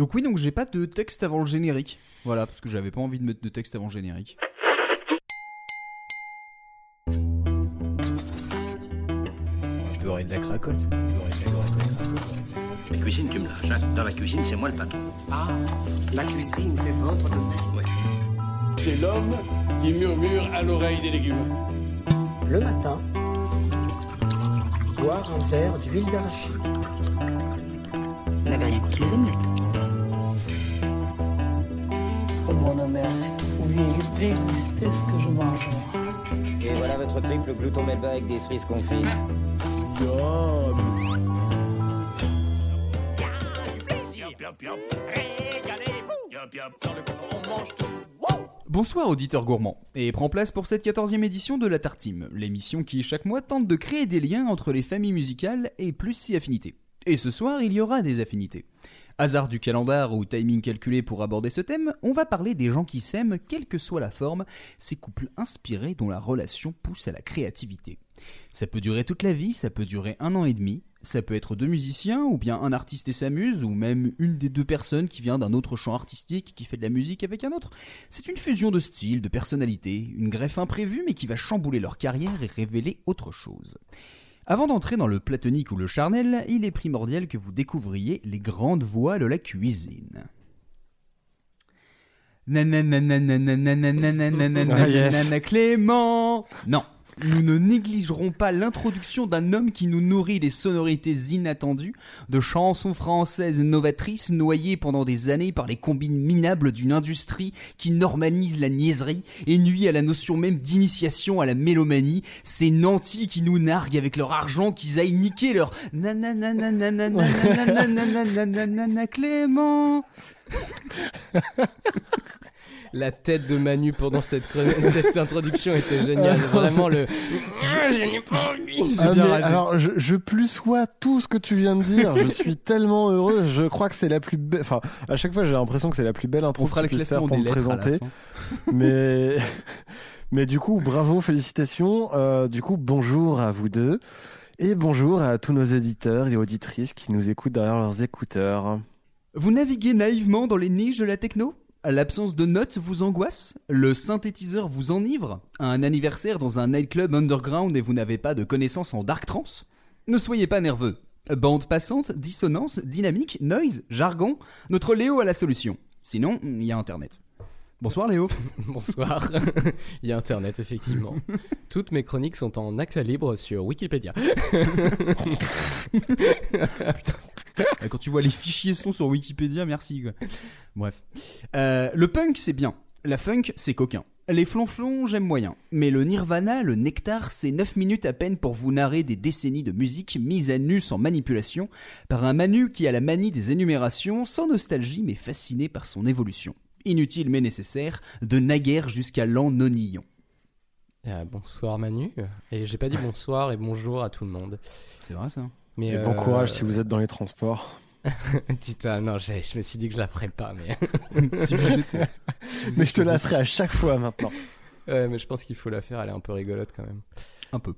Donc oui, donc j'ai pas de texte avant le générique. Voilà, parce que j'avais pas envie de mettre de texte avant le générique. Beurrer de la cracotte. Beurrer de la cracotte. La cuisine, tu me lâches. hein. Dans la cuisine, c'est moi le patron. Ah, la cuisine, c'est votre domaine. Ouais. C'est l'homme qui murmure à l'oreille des légumes. Le matin, boire un verre d'huile d'arachide. Vous n'avez rien contre les omelettes. Mon merci. Vous vouliez déguster ce que je mange. Et voilà votre triple glouton melba avec des cerises confites. Bonsoir auditeurs gourmands, et prends place pour cette 14e édition de La Tartime, l'émission qui chaque mois tente de créer des liens entre les familles musicales et plus si affinités. Et ce soir, il y aura des affinités. Hasard du calendar ou timing calculé pour aborder ce thème, on va parler des gens qui s'aiment, quelle que soit la forme, ces couples inspirés dont la relation pousse à la créativité. Ça peut durer toute la vie, ça peut durer un an et demi, ça peut être deux musiciens, ou bien un artiste et sa muse, ou même une des deux personnes qui vient d'un autre champ artistique qui fait de la musique avec un autre. C'est une fusion de style, de personnalité, une greffe imprévue mais qui va chambouler leur carrière et révéler autre chose. Avant d'entrer dans le platonique ou le charnel, il est primordial que vous découvriez les grandes voies de la cuisine. Ah, nous ne négligerons pas l'introduction d'un homme qui nous nourrit des sonorités inattendues, de chansons françaises novatrices noyées pendant des années par les combines minables d'une industrie qui normalise la niaiserie et nuit à la notion même d'initiation à la mélomanie. Ces nantis qui nous narguent avec leur argent qu'ils aillent niquer leur nanana Clément. La tête de Manu pendant cette, introduction était géniale. Vraiment le. Je n'ai pas envie. Ah, mais alors, je, je plus sois tout ce que tu viens de dire. je suis tellement heureux. Je crois que c'est la plus belle. Enfin, à chaque fois, j'ai l'impression que c'est la plus belle intro On fera que le tu puisses faire classement pour me présenter. mais, mais du coup, bravo, félicitations. Euh, du coup, bonjour à vous deux. Et bonjour à tous nos éditeurs et auditrices qui nous écoutent derrière leurs écouteurs. Vous naviguez naïvement dans les niches de la techno? L'absence de notes vous angoisse? Le synthétiseur vous enivre? Un anniversaire dans un nightclub underground et vous n'avez pas de connaissances en dark trance? Ne soyez pas nerveux. Bande passante, dissonance, dynamique, noise, jargon, notre Léo a la solution. Sinon, il y a Internet. Bonsoir Léo. Bonsoir. Il y a Internet, effectivement. Toutes mes chroniques sont en accès libre sur Wikipédia. Euh, Quand tu vois les fichiers sons sur Wikipédia, merci. quoi. Bref. Euh, le punk, c'est bien. La funk, c'est coquin. Les flonflons, j'aime moyen. Mais le nirvana, le nectar, c'est 9 minutes à peine pour vous narrer des décennies de musique mise à nu sans manipulation par un Manu qui a la manie des énumérations, sans nostalgie mais fasciné par son évolution. Inutile mais nécessaire, de naguère jusqu'à l'an nonillon. Ah, bonsoir Manu. Et j'ai pas dit bonsoir et bonjour à tout le monde. C'est vrai ça Mais Et bon euh, courage si vous êtes dans les transports. Tita, non, j'ai- je me suis dit que je la ferais pas, mais. Si vous êtes- Mais je te la ferai à chaque fois maintenant. Ouais, mais je pense qu'il faut la faire, elle est un peu rigolote quand même. Un peu.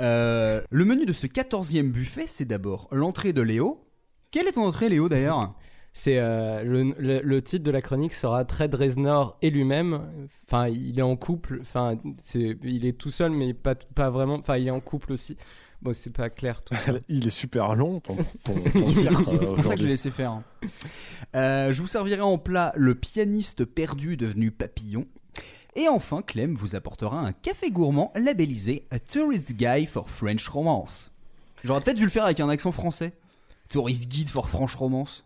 Euh, le menu de ce 14e buffet, c'est d'abord l'entrée de Léo. Quelle est ton entrée, Léo, d'ailleurs? C'est euh, le, le- le titre de la chronique sera Trade Reznor et lui-même. Enfin, il est en couple. Enfin, c'est, il est tout seul, mais pas, pas vraiment. Enfin, il est en couple aussi. Bon, c'est pas clair tout ça. Il est super long, ton, ton, ton C'est pour ça que je l'ai laissé faire. hein. Euh, je vous servirai en plat le pianiste perdu devenu papillon. Et enfin, Clem vous apportera un café gourmand labellisé A Tourist Guide for French Romance. J'aurais peut-être dû le faire avec un accent français. Tourist Guide for French Romance.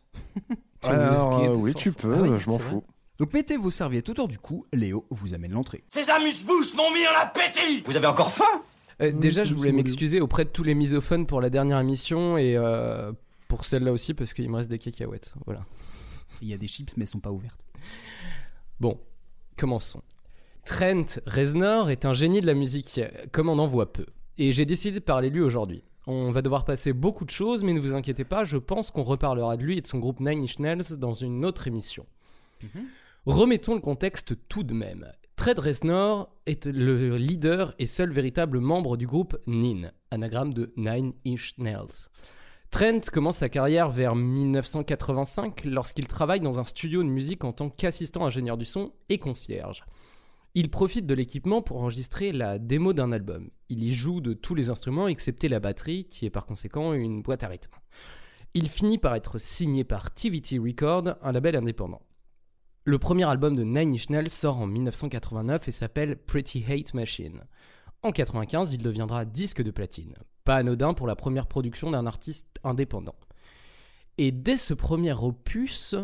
Alors, euh, oui, for- tu peux, Ah oui, je m'en c'est vrai. fous. Donc mettez vos serviettes autour du cou, Léo vous amène l'entrée. Ces amuse-bouches m'ont mis en appétit Vous avez encore faim? Euh, déjà, je voulais m'excuser auprès de tous les misophones pour la dernière émission et euh, pour celle-là aussi parce qu'il me reste des cacahuètes. Voilà. Il y a des chips mais elles sont pas ouvertes. Bon, commençons. Trent Reznor est un génie de la musique, comme on en voit peu. Et j'ai décidé de parler de lui aujourd'hui. On va devoir passer beaucoup de choses, mais ne vous inquiétez pas, je pense qu'on reparlera de lui et de son groupe Nine Inch Nails dans une autre émission. Remettons le contexte tout de même. Trent Reznor est le leader et seul véritable membre du groupe NIN, anagramme de Nine Inch Nails. Trent commence sa carrière vers 1985 lorsqu'il travaille dans un studio de musique en tant qu'assistant ingénieur du son et concierge. Il profite de l'équipement pour enregistrer la démo d'un album. Il y joue de tous les instruments excepté la batterie qui est par conséquent une boîte à rythme. Il finit par être signé par TVT Records, un label indépendant. Le premier album de Nine Inch sort en 1989 et s'appelle Pretty Hate Machine. En 1995, il deviendra disque de platine. Pas anodin pour la première production d'un artiste indépendant. Et dès ce premier opus,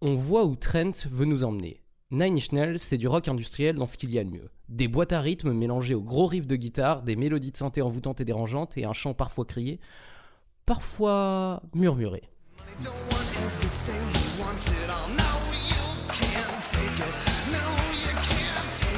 on voit où Trent veut nous emmener. Nine Inch c'est du rock industriel dans ce qu'il y a de mieux. Des boîtes à rythme mélangées aux gros riffs de guitare, des mélodies de synthé envoûtantes et dérangeantes et un chant parfois crié, parfois murmuré. can't take it. No, you can't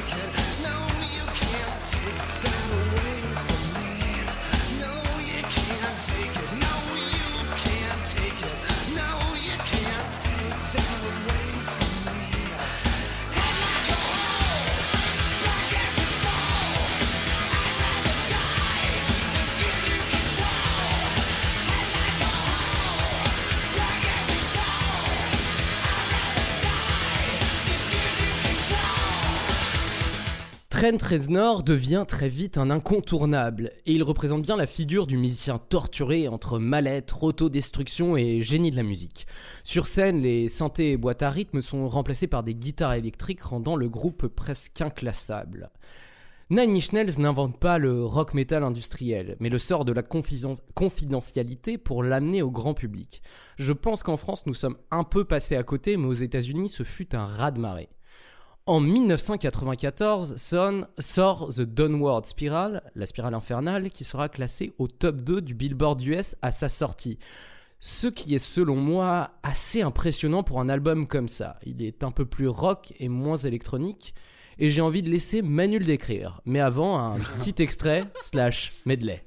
Trent Reznor devient très vite un incontournable, et il représente bien la figure du musicien torturé entre mal-être, autodestruction et génie de la musique. Sur scène, les synthés et boîtes à rythme sont remplacés par des guitares électriques rendant le groupe presque inclassable. Nine Inch n'invente pas le rock metal industriel, mais le sort de la confidentialité pour l'amener au grand public. Je pense qu'en France, nous sommes un peu passés à côté, mais aux États-Unis, ce fut un raz-de-marée. En 1994 son, sort The Downward Spiral, la spirale infernale, qui sera classée au top 2 du Billboard US à sa sortie. Ce qui est selon moi assez impressionnant pour un album comme ça. Il est un peu plus rock et moins électronique, et j'ai envie de laisser Manu le décrire. Mais avant, un petit extrait slash medley.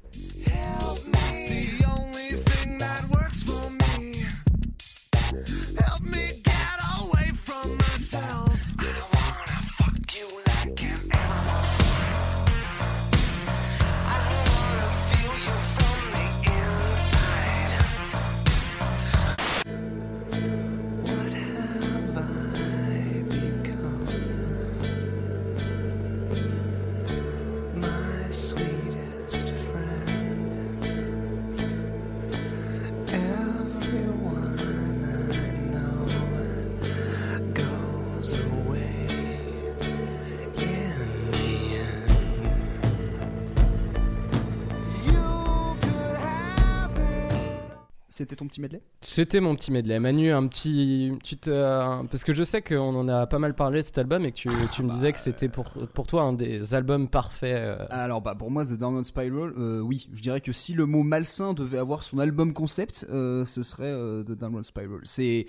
C'était ton petit medley? C'était mon petit medley. Manu, un petit. Euh, parce que je sais qu'on en a pas mal parlé de cet album et que tu, tu me disais que c'était pour, pour toi un des albums parfaits. euh. Alors bah pour moi The Downward Spiral, euh, oui, je dirais que si le mot malsain devait avoir son album concept, ce serait The Downward Spiral. C'est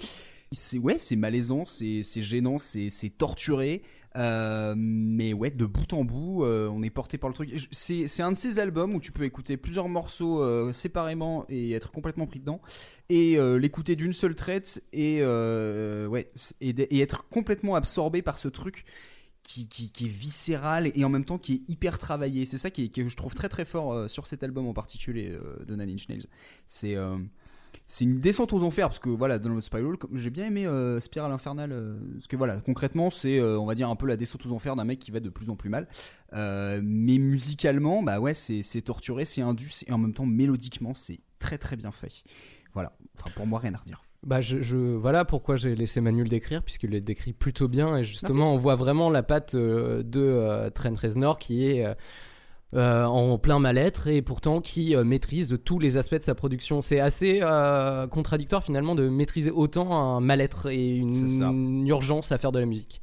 c'est ouais, c'est malaisant, c'est gênant, c'est torturé. euh, mais ouais, de bout en bout, euh, on est porté par le truc. C'est un de ces albums où tu peux écouter plusieurs morceaux euh, séparément et être complètement pris dedans, et l'écouter d'une seule traite et ouais, et, et être complètement absorbé par ce truc qui, qui, qui est viscéral et en même temps qui est hyper travaillé. C'est ça qui est- que je trouve très très fort sur cet album en particulier de Nine Inch Nails. C'est c'est une descente aux enfers parce que voilà dans le Spiral j'ai bien aimé euh, Spiral Infernal euh, parce que voilà concrètement c'est euh, on va dire un peu la descente aux enfers d'un mec qui va de plus en plus mal. Euh, mais musicalement bah ouais c'est torturé c'est indus et en même temps mélodiquement c'est très très bien fait. Voilà. Enfin pour moi rien à redire. Bah je, je- voilà pourquoi j'ai laissé Manu le décrire puisqu'il le décrit plutôt bien et justement Merci. on voit vraiment la patte euh, de euh, Trent Reznor qui est euh, euh, en plein mal-être et pourtant qui euh, maîtrise tous les aspects de sa production. C'est assez euh, contradictoire finalement de maîtriser autant un mal-être et une, urgence à faire de la musique.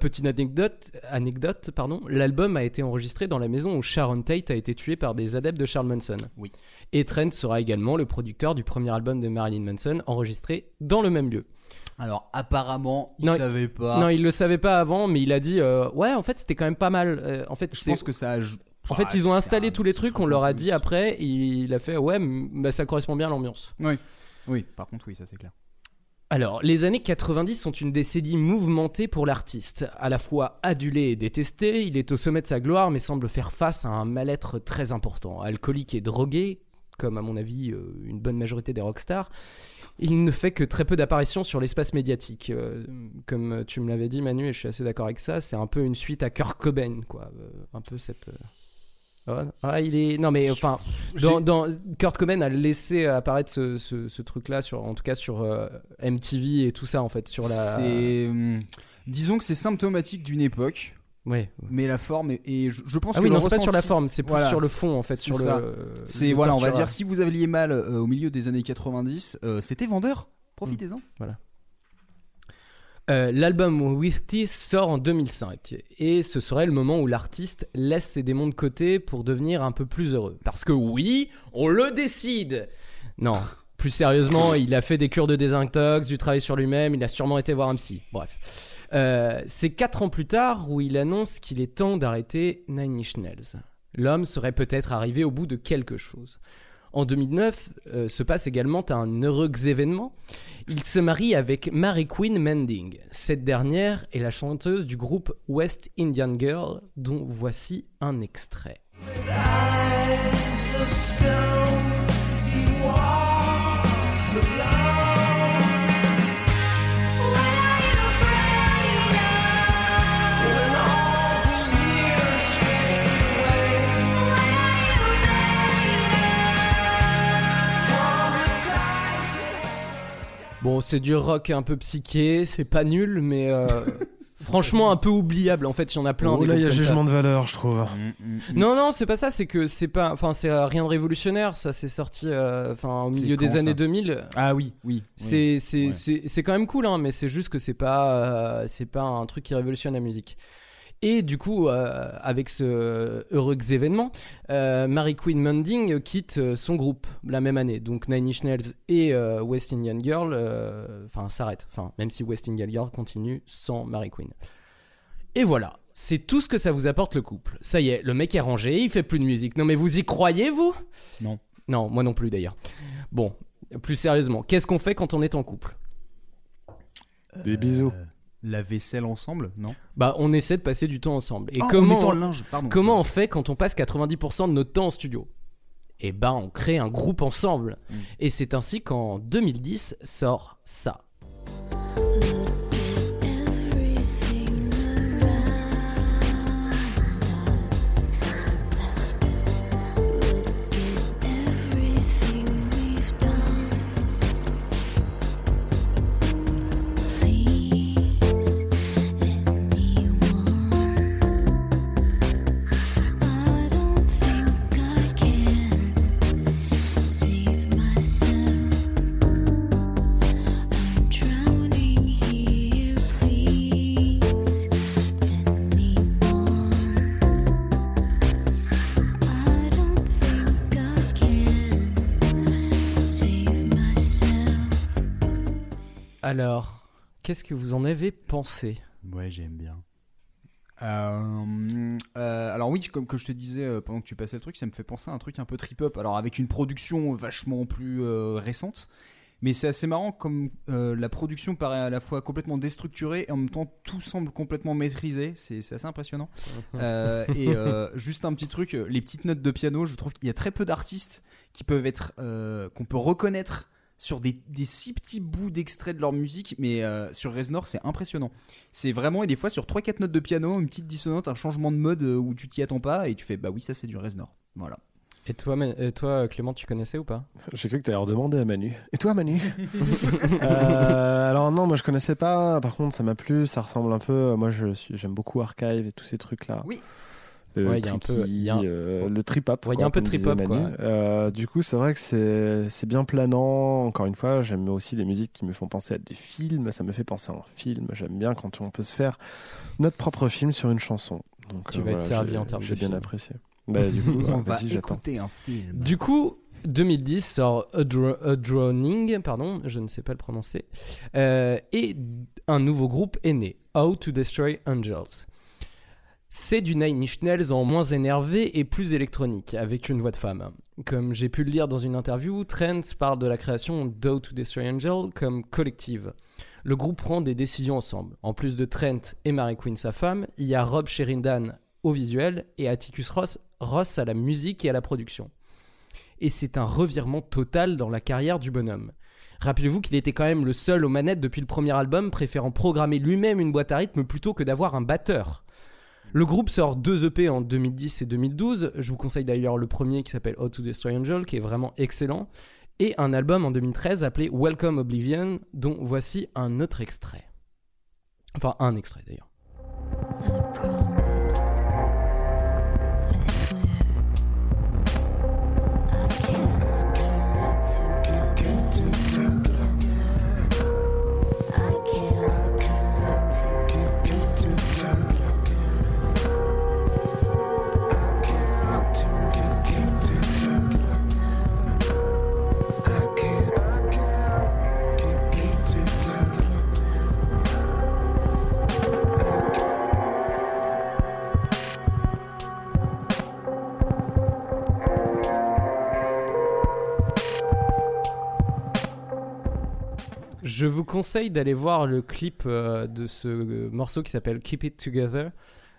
Petite anecdote, anecdote pardon, l'album a été enregistré dans la maison où Sharon Tate a été tuée par des adeptes de Charles Manson. Oui. Et Trent sera également le producteur du premier album de Marilyn Manson enregistré dans le même lieu. alors apparemment il Non, savait pas Non, il le savait pas avant, mais il a dit euh, ouais, en fait, c'était quand même pas mal. Euh, en fait, je pense que ça a en fait, Ah, ils ont c'est installé tous les trucs, truc on leur a dit après, il a fait ouais, bah, ça correspond bien à l'ambiance. oui oui par contre oui ça c'est clair Alors, les années 90 sont une décennie mouvementée pour l'artiste. À la fois adulé et détesté, il est au sommet de sa gloire, mais semble faire face à un mal-être très important. Alcoolique et drogué, comme à mon avis euh, une bonne majorité des rockstars, il ne fait que très peu d'apparitions sur l'espace médiatique. Euh, comme tu me l'avais dit, Manu, et je suis assez d'accord avec ça, c'est un peu une suite à Kurt Cobain, quoi. Euh, un peu cette. euh, ah, il est. Non, mais enfin, dans, dans- Kurt Cobain a laissé apparaître ce, ce- ce truc-là, sur, en tout cas sur euh, MTV et tout ça, en fait, sur la. Hum, Disons que c'est symptomatique d'une époque, Ouais. mais la forme est. Et je, je pense Ah que oui, non, c'est pas sur la ressenti- forme, c'est plus Voilà, sur le fond, en fait, sur ça. le. C'est voilà, on va dire si vous aviez mal euh, au milieu des années 90, euh, c'était vendeur. Profitez-en. Euh, L'album With Teeth sort en 2005 et ce serait le moment où l'artiste laisse ses démons de côté pour devenir un peu plus heureux. Parce que oui, on le décide Non, plus sérieusement, il a fait des cures de désintox, du travail sur lui-même, il a sûrement été voir un psy. Bref. Euh, C'est quatre ans plus tard où il annonce qu'il est temps d'arrêter Nine Inch. L'homme serait peut-être arrivé au bout de quelque chose. En 2009 euh, se passe également un heureux événement. Il se marie avec Mary Queen Mending. Cette dernière est la chanteuse du groupe West Indian Girl, dont voici un extrait. Bon, c'est du rock un peu psyché, c'est pas nul, mais euh, franchement un peu oubliable. En fait, il y en a plein. Oh des là, il y a ça. jugement de valeur, je trouve. Non, non, c'est pas ça. C'est que c'est pas, enfin, c'est euh, rien de révolutionnaire. Ça, c'est sorti, euh, enfin, au milieu des années ça 2000. Ah oui, oui. C'est c'est Ouais. c'est c'est quand même cool, hein, mais c'est juste que c'est pas euh, c'est pas un truc qui révolutionne la musique. Et du coup, euh, avec ce heureux événement, euh, Mary Queen Munding quitte euh, son groupe la même année. Donc Nine Inch Nails et euh, West Indian Girl, euh, enfin s'arrêtent. Enfin, même si West Indian Girl continue sans Mary Queen. Et voilà, c'est tout ce que ça vous apporte le couple. Ça y est, le mec est rangé, il fait plus de musique. Non mais vous y croyez vous? Non. Non, moi non plus d'ailleurs. Bon, plus sérieusement, qu'est-ce qu'on fait quand on est en couple? Des bisous. Euh, La vaisselle ensemble, non? Bah, on essaie de passer du temps ensemble. Et en comment mettant le linge, pardon. comment on fait quand on passe 90% de notre temps en studio? Eh ben, on crée un groupe ensemble. Mm. Et c'est ainsi qu'en 2010 sort ça. Alors, qu'est-ce que vous en avez pensé? Ouais, j'aime bien. Euh, euh, alors oui, comme que je te disais euh, pendant que tu passais le truc, ça me fait penser à un truc un peu trip-hop. Alors avec une production vachement plus euh, récente, mais c'est assez marrant comme euh, la production paraît à la fois complètement déstructurée et en même temps tout semble complètement maîtrisé. C'est assez impressionnant. Euh, et euh, juste un petit truc, les petites notes de piano, je trouve qu'il y a très peu d'artistes qui peuvent être, euh, qu'on peut reconnaître sur des, des si petits bouts d'extraits de leur musique, mais euh, sur Reznor c'est impressionnant. C'est vraiment, et des fois sur 3-4 notes de piano, une petite dissonante, un changement de mode euh, où tu t'y attends pas, et tu fais bah oui, ça c'est du Reznor. Voilà. Et toi, et toi, Clément, tu connaissais ou pas? J'ai cru que t'allais redemander à Manu. Et toi, Manu? Euh, Alors non, moi je connaissais pas. Par contre, ça m'a plu. Ça ressemble un peu. Moi, je suis, j'aime beaucoup Archive et tous ces trucs là. Oui. Le Ouais, il y a un peu- tricky, il y a un- euh, le trip. Ouais, il y a un peu de trip hop, quoi. Euh, du coup, c'est vrai que c'est bien planant. Encore une fois, j'aime aussi des musiques qui me font penser à des films. Ça me fait penser à un film. J'aime bien quand on peut se faire notre propre film sur une chanson. Donc, Tu euh, vas être servi en termes de J'ai bien film. apprécié. Bah, du coup, On va écouter un film. Du coup, 2010 sort A Drowning, pardon, je ne sais pas le prononcer, euh, et un nouveau groupe est né, How to Destroy Angels. C'est du Nine Inch Nails en moins énervé et plus électronique, avec une voix de femme. Comme j'ai pu le lire dans une interview, Trent parle de la création d'How to Destroy Angel comme collective. Le groupe prend des décisions ensemble. En plus de Trent et Mary Quinn, sa femme, il y a Rob Sheridan au visuel et Atticus Ross, Ross à la musique et à la production. et c'est un revirement total dans la carrière du bonhomme. Rappelez-vous qu'il était quand même le seul aux manettes depuis le premier album, préférant programmer lui-même une boîte à rythme plutôt que d'avoir un batteur. Le groupe sort deux EP en 2010 et 2012. Je vous conseille d'ailleurs le premier qui s'appelle How to Destroy Angel, qui est vraiment excellent, et un album en 2013 appelé Welcome Oblivion, dont voici un autre extrait. Enfin, un extrait d'ailleurs. Je vous conseille d'aller voir le clip euh, de ce euh, morceau qui s'appelle Keep It Together,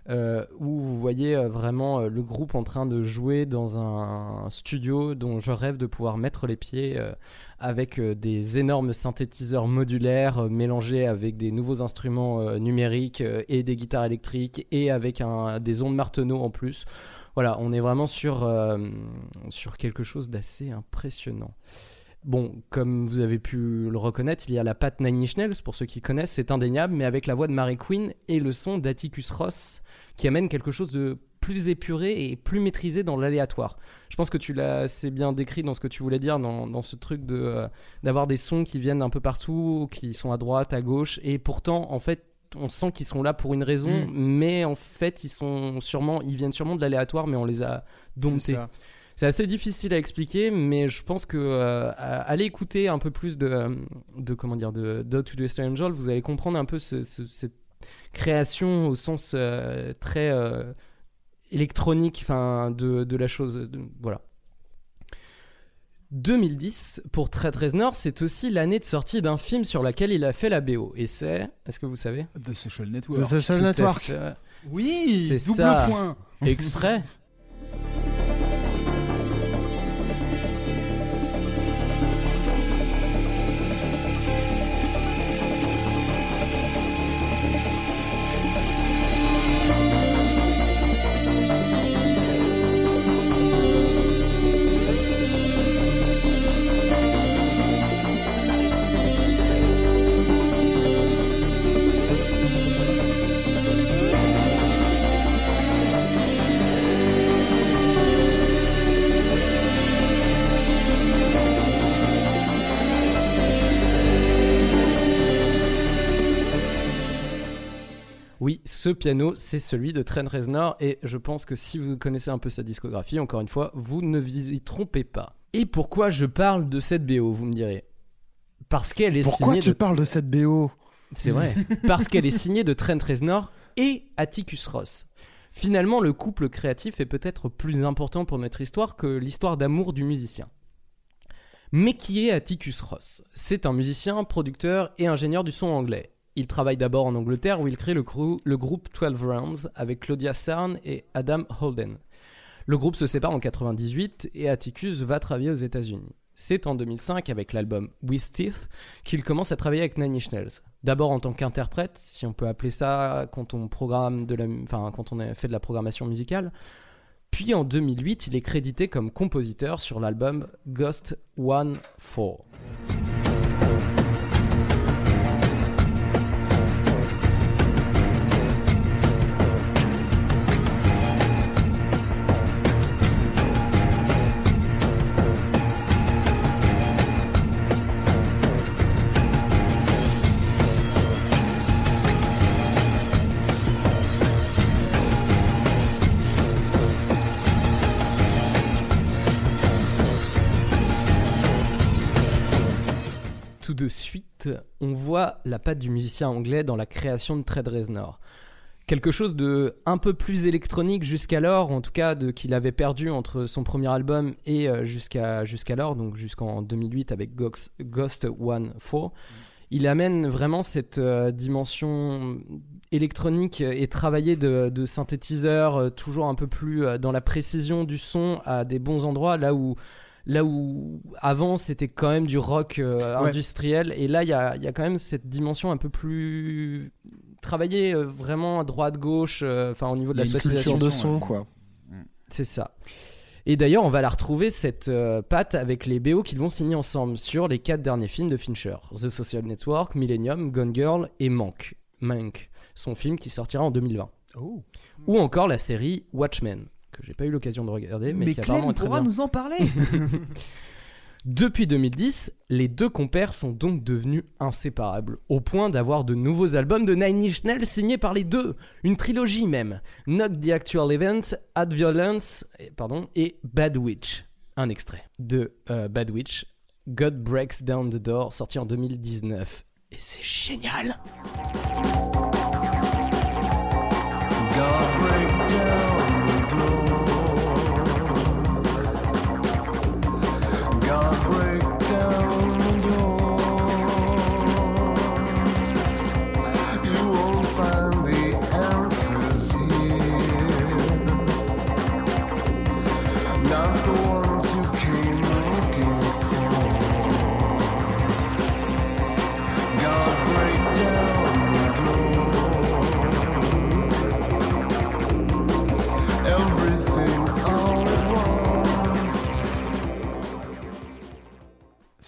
euh, où vous voyez vraiment le groupe en train de jouer dans un studio dont je rêve de pouvoir mettre les pieds avec des énormes synthétiseurs modulaires mélangés avec des nouveaux instruments numériques et des guitares électriques et avec des ondes Marteneau en plus. Voilà, on est vraiment sur, sur quelque chose d'assez impressionnant. Bon, comme vous avez pu le reconnaître, il y a la patte Nine Inch Nails, pour ceux qui connaissent, c'est indéniable, mais avec la voix de Mary Quinn et le son d'Atticus Ross, qui amène quelque chose de plus épuré et plus maîtrisé dans l'aléatoire. Je pense que tu l'as assez bien décrit dans ce que tu voulais dire, dans, dans ce truc de euh, d'avoir des sons qui viennent un peu partout, qui sont à droite, à gauche, et pourtant, en fait, on sent qu'ils sont là pour une raison, Mm. mais en fait, ils sont sûrement, ils viennent sûrement de l'aléatoire, mais on les a domptés. C'est assez difficile à expliquer, mais je pense que euh, à- allez écouter un peu plus de, euh, de comment dire, de de To the Angel, vous allez comprendre un peu ce- ce- cette création au sens euh, très euh, électronique, enfin de, de la chose, de- voilà. 2010 pour Trent Reznor, c'est aussi l'année de sortie d'un film sur lequel il a fait la BO, et c'est, est-ce que vous savez? The Social Network. The Social Network. fait. Oui, C'est double ça. point. Extrait. Oui, ce piano, c'est celui de Trent Reznor et je pense que si vous connaissez un peu sa discographie, encore une fois, vous ne vous y trompez pas. Et pourquoi je parle de cette BO, vous me direz? Parce qu'elle est Pourquoi signée tu de... parles de cette BO C'est vrai. Parce qu'elle est signée de Trent Reznor et Atticus Ross. Finalement, le couple créatif est peut-être plus important pour notre histoire que l'histoire d'amour du musicien. Mais qui est Atticus Ross? C'est un musicien, producteur et ingénieur du son anglais. Il travaille d'abord en Angleterre où il crée le, groupe 12 Rounds avec Claudia Sarn et Adam Holden. Le groupe se sépare en 98 et Atticus va travailler aux États-Unis. C'est en 2005 avec l'album With Teeth qu'il commence à travailler avec Nine Inch Nails. D'abord en tant qu'interprète, si on peut appeler ça quand on programme de la, enfin quand on fait de la programmation musicale. Puis en 2008, il est crédité comme compositeur sur l'album Ghost One 4. Suite, on voit la patte du musicien anglais dans la création de Trent Reznor. Quelque chose de un peu plus électronique jusqu'alors, en tout cas de qu'il avait perdu entre son premier album et euh, jusqu'alors, donc jusqu'en 2008 avec Ghost One 4. Il amène vraiment cette euh, dimension électronique et travaillée de, de synthétiseurs, euh, toujours un peu plus dans la précision du son à des bons endroits, là où Là où avant c'était quand même du rock euh, Ouais. industriel, et là il y a, il y a quand même cette dimension un peu plus travaillée euh, vraiment à droite gauche, euh, enfin au niveau de la. Culture de son, son, ouais. quoi. C'est ça. Et d'ailleurs, on va la retrouver cette euh, patte avec les BO qu'ils vont signer ensemble sur les quatre derniers films de Fincher The Social Network, Millennium, Gone Girl et Mank. Mank, son film qui sortira en 2020. Oh. Ou encore la série Watchmen, que j'ai pas eu l'occasion de regarder, mais, Mais qui apparemment est très pourra bien. nous en parler. Depuis 2010, les deux compères sont donc devenus inséparables, au point d'avoir de nouveaux albums de Nine Inch Nails signés par les deux, une trilogie même, Not the Actual Event, Ad Violence, et- pardon, et Bad Witch. Un extrait de euh, Bad Witch, God Breaks Down the Door, sorti en 2019. Et c'est génial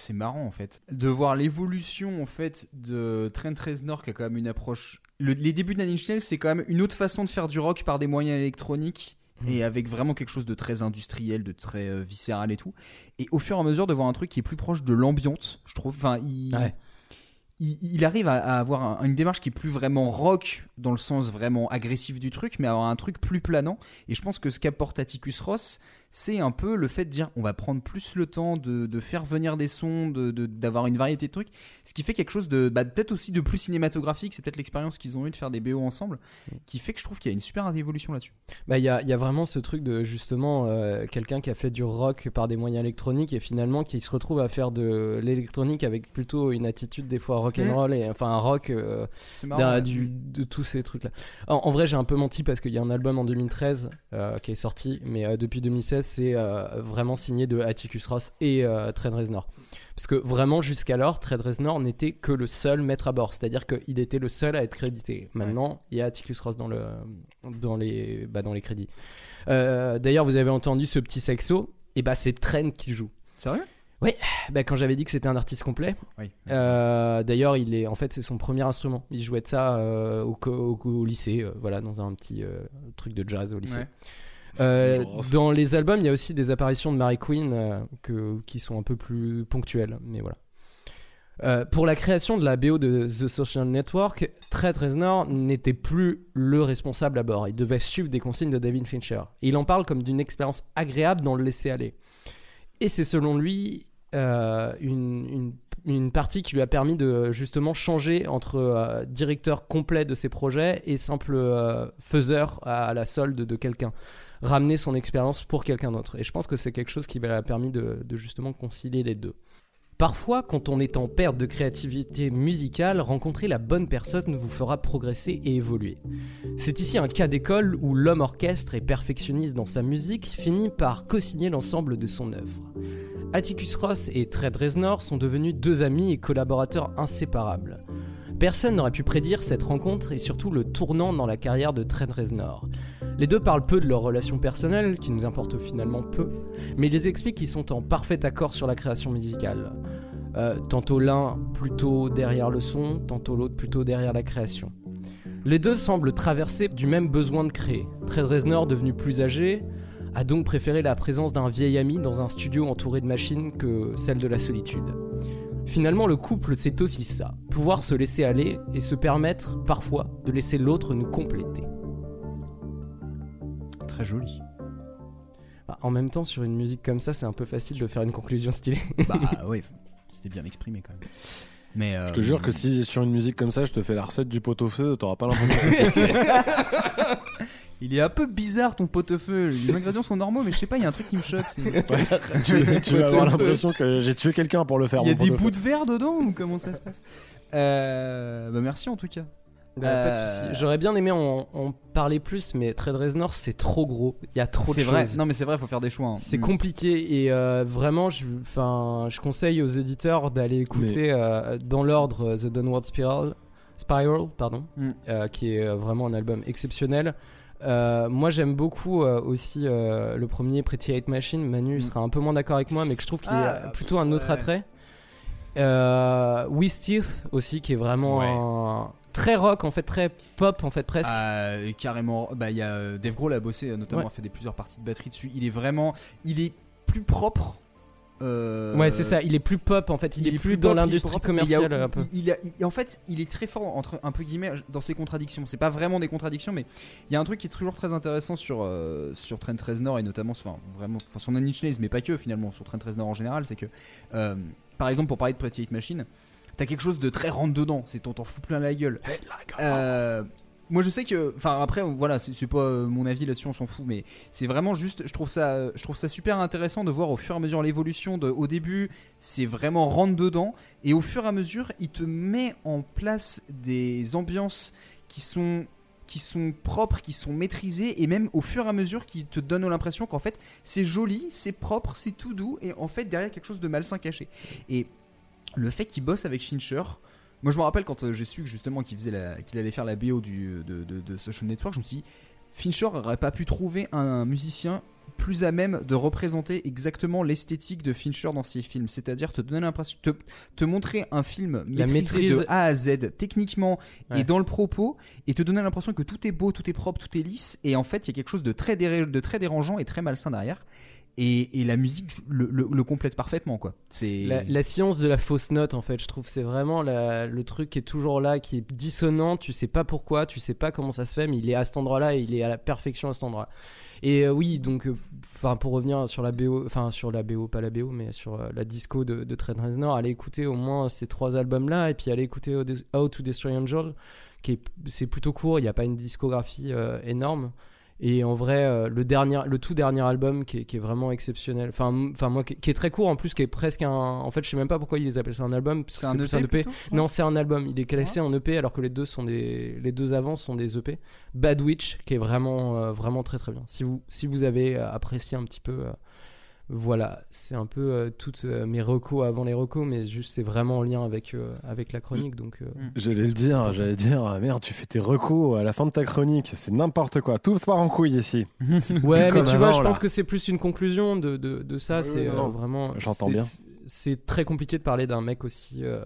C'est marrant en fait de voir l'évolution en fait de Trent Reznor qui a quand même une approche. le- les débuts de Nine Inch Nails, c'est quand même une autre façon de faire du rock par des moyens électroniques et avec vraiment quelque chose de très industriel, de très euh, viscéral et tout. Et au fur et à mesure de voir un truc qui est plus proche de l'ambiance, je trouve. Enfin, il, Ouais. il, arrive à, avoir un- une démarche qui est plus vraiment rock dans le sens vraiment agressif du truc, mais avoir un truc plus planant. Et je pense que ce qu'apporte Atticus Ross, c'est un peu le fait de dire on va prendre plus le temps de, de faire venir des sons, de- de- d'avoir une variété de trucs, ce qui fait quelque chose de bah, peut-être aussi de plus cinématographique. C'est peut-être l'expérience qu'ils ont eu de faire des BO ensemble, qui fait que je trouve qu'il y a une super évolution là-dessus. Bah, il y a, y a vraiment ce truc de justement euh, quelqu'un qui a fait du rock par des moyens électroniques et finalement qui se retrouve à faire de l'électronique avec plutôt une attitude des fois rock'n'roll et enfin un rock euh, marrant. du, de tous ces trucs là. En, en vrai, j'ai un peu menti parce qu'il y a un album en 2013 euh, qui est sorti, mais depuis 2016, c'est euh, vraiment signé de Atticus Ross et euh, Trent Reznor. Parce que vraiment, jusqu'alors, Trent Reznor n'était que le seul maître à bord, c'est-à-dire qu'il était le seul à être crédité. Maintenant, il y a Atticus Ross dans, le, dans, les, bah, dans les crédits. Euh, D'ailleurs, vous avez entendu ce petit sexo, et bah c'est Trent qui joue. Sérieux? Bah, quand j'avais dit que c'était un artiste complet, Oui. euh, D'ailleurs, il est en fait c'est son premier instrument. Il jouait de ça euh, au, co- au, au lycée, euh, voilà, dans un petit truc de jazz au lycée. Ouais. Euh, dans les albums, il y a aussi des apparitions de Mary Queen euh, que, qui sont un peu plus ponctuelles, mais voilà. Euh, pour la création de la BO de The Social Network, Trent Reznor n'était plus le responsable à bord. Il devait suivre des consignes de David Fincher. Et il en parle comme d'une expérience agréable dans le laisser aller. Et c'est selon lui une, une- une partie qui lui a permis de justement changer entre directeur complet de ses projets et simple faiseur à, la solde de quelqu'un. Ramener son expérience pour quelqu'un d'autre. Et je pense que c'est quelque chose qui lui a permis de, justement concilier les deux. Parfois, quand on est en perte de créativité musicale, rencontrer la bonne personne vous fera progresser et évoluer. C'est ici un cas d'école où l'homme orchestre et perfectionniste dans sa musique finit par co-signer l'ensemble de son œuvre. Atticus Ross et Trent Reznor sont devenus deux amis et collaborateurs inséparables. Personne n'aurait pu prédire cette rencontre et surtout le tournant dans la carrière de Trent Reznor. Les deux parlent peu de leur relation personnelle, qui nous importe finalement peu, mais ils expliquent qu'ils sont en parfait accord sur la création musicale. Euh, tantôt l'un plutôt derrière le son, tantôt l'autre plutôt derrière la création. Les deux semblent traverser du même besoin de créer. Trent Reznor, devenu plus âgé, a donc préféré la présence d'un vieil ami dans un studio entouré de machines que celle de la solitude. Finalement, le couple, c'est aussi ça. Pouvoir se laisser aller et se permettre, parfois, de laisser l'autre nous compléter. Très joli. Bah, en même temps, sur une musique comme ça, c'est un peu facile de faire une conclusion stylée. bah oui, c'était bien exprimé quand même. Mais euh, Je te jure que si sur une musique comme ça, je te fais la recette du pot-au-feu, t'auras pas l'impression que c'est il est un peu bizarre ton pot-au-feu. Les ingrédients sont normaux, mais je sais pas, il y a un truc qui me choque. tu, tu vas avoir l'impression que j'ai tué quelqu'un pour le faire. Il y a mon des bouts de verre dedans ou comment ça se passe? Euh, bah merci en tout cas. Euh, souci. J'aurais bien aimé en, en parler plus, mais Trade Reznor c'est trop gros. Il y a trop de C'est choses. vrai. Non mais c'est vrai, faut faire des choix. hein. C'est Mm. compliqué et euh, vraiment, je, je conseille aux éditeurs d'aller écouter euh, dans l'ordre euh, The Downward Spiral, Spiral, pardon, Mm. euh, qui est euh, vraiment un album exceptionnel. Euh, moi, j'aime beaucoup euh, aussi euh, le premier Pretty Hate Machine. Manu Mm. sera un peu moins d'accord avec moi, mais que je trouve qu'il Ah, est plutôt un autre ouais. attrait. Euh, With Teeth aussi, qui est vraiment Ouais. un- très rock en fait, très pop en fait presque. Ah, carrément. Bah, il y a euh, Dave Grohl a bossé, euh, notamment Ouais. a fait des plusieurs parties de batterie dessus. Il est vraiment, il est plus propre. euh, Ouais, c'est ça. Il est plus pop en fait. Il, est, plus, dans l'industrie a- commerciale un peu. il- il a- il- en fait, il est très fort entre un peu guillemets dans ses contradictions. C'est pas vraiment des contradictions, mais il y a un truc qui est toujours très intéressant sur euh, sur Trent Reznor et notamment, enfin vraiment, enfin Nine Nails, mais pas que finalement sur Trent Reznor en général, c'est que euh, par exemple pour parler de Pretty Hate Machine, t'as quelque chose de très rentre dedans. C'est on t'en fout plein la gueule. Euh, moi je sais que enfin après voilà c'est pas euh, mon avis là-dessus on s'en fout mais c'est vraiment juste je trouve ça je trouve ça super intéressant de voir au fur et à mesure l'évolution de au début c'est vraiment rentre dedans et au fur et à mesure il te met en place des ambiances qui sont qui sont propres, qui sont maîtrisées et même au fur et à mesure qui te donnent l'impression qu'en fait c'est joli, c'est propre, c'est tout doux et en fait derrière quelque chose de malsain caché. Et le fait qu'il bosse avec Fincher, moi je me rappelle quand euh, j'ai su justement qu'il faisait qu'il allait faire la BO du, de, de- de Social Network, je me suis dit Fincher aurait pas pu trouver un musicien plus à même de représenter exactement l'esthétique de Fincher dans ses films, c'est-à-dire te donner l'impression, te, te montrer un film La maîtrisé maîtrise- de A à Z, techniquement Ouais. et dans le propos, et te donner l'impression que tout est beau, tout est propre, tout est lisse, et en fait il y a quelque chose de très, de très dérangeant et très malsain derrière. Et, la musique le, complète parfaitement quoi. La, science de la fausse note, en fait, je trouve, c'est vraiment le truc qui est toujours là, qui est dissonant. Tu sais pas pourquoi, tu sais pas comment ça se fait, mais il est à cet endroit-là et il est à la perfection à cet endroit. Et euh, oui, donc, euh, enfin, pour revenir sur la BO, enfin sur la BO, pas la BO, mais sur euh, la disco de, de Trent Reznor, allez écouter au moins ces trois albums-là, et puis allez écouter How to Destroy Angel, qui est, c'est plutôt court. Il n'y a pas une discographie énorme. Et en vrai, euh, le dernier, le tout dernier album qui est, qui est vraiment exceptionnel. Enfin, enfin moi, qui, qui est très court en plus, qui est presque un. En fait, je sais même pas pourquoi ils appellent ça un album. c'est un EP, EP. plutôt Non, c'est un album. Il est classé en EP alors que les deux sont des, les deux avant sont des EP. Bad Witch, qui est vraiment, euh, vraiment très très bien. Si vous, si vous avez euh, apprécié un petit peu, euh, voilà, c'est un peu euh, toutes euh, mes recos avant les recos, mais juste c'est vraiment en lien avec euh, avec la chronique, donc. euh, J'allais le dire, j'allais dire, ah, merde, tu fais tes recos à la fin de ta chronique, c'est n'importe quoi, tout part en couille ici. Ouais, mais tu vois, je pense que c'est plus une conclusion de, de, de ça. C'est euh, vraiment. j'entends bien. C'est- très compliqué de parler d'un mec aussi, euh,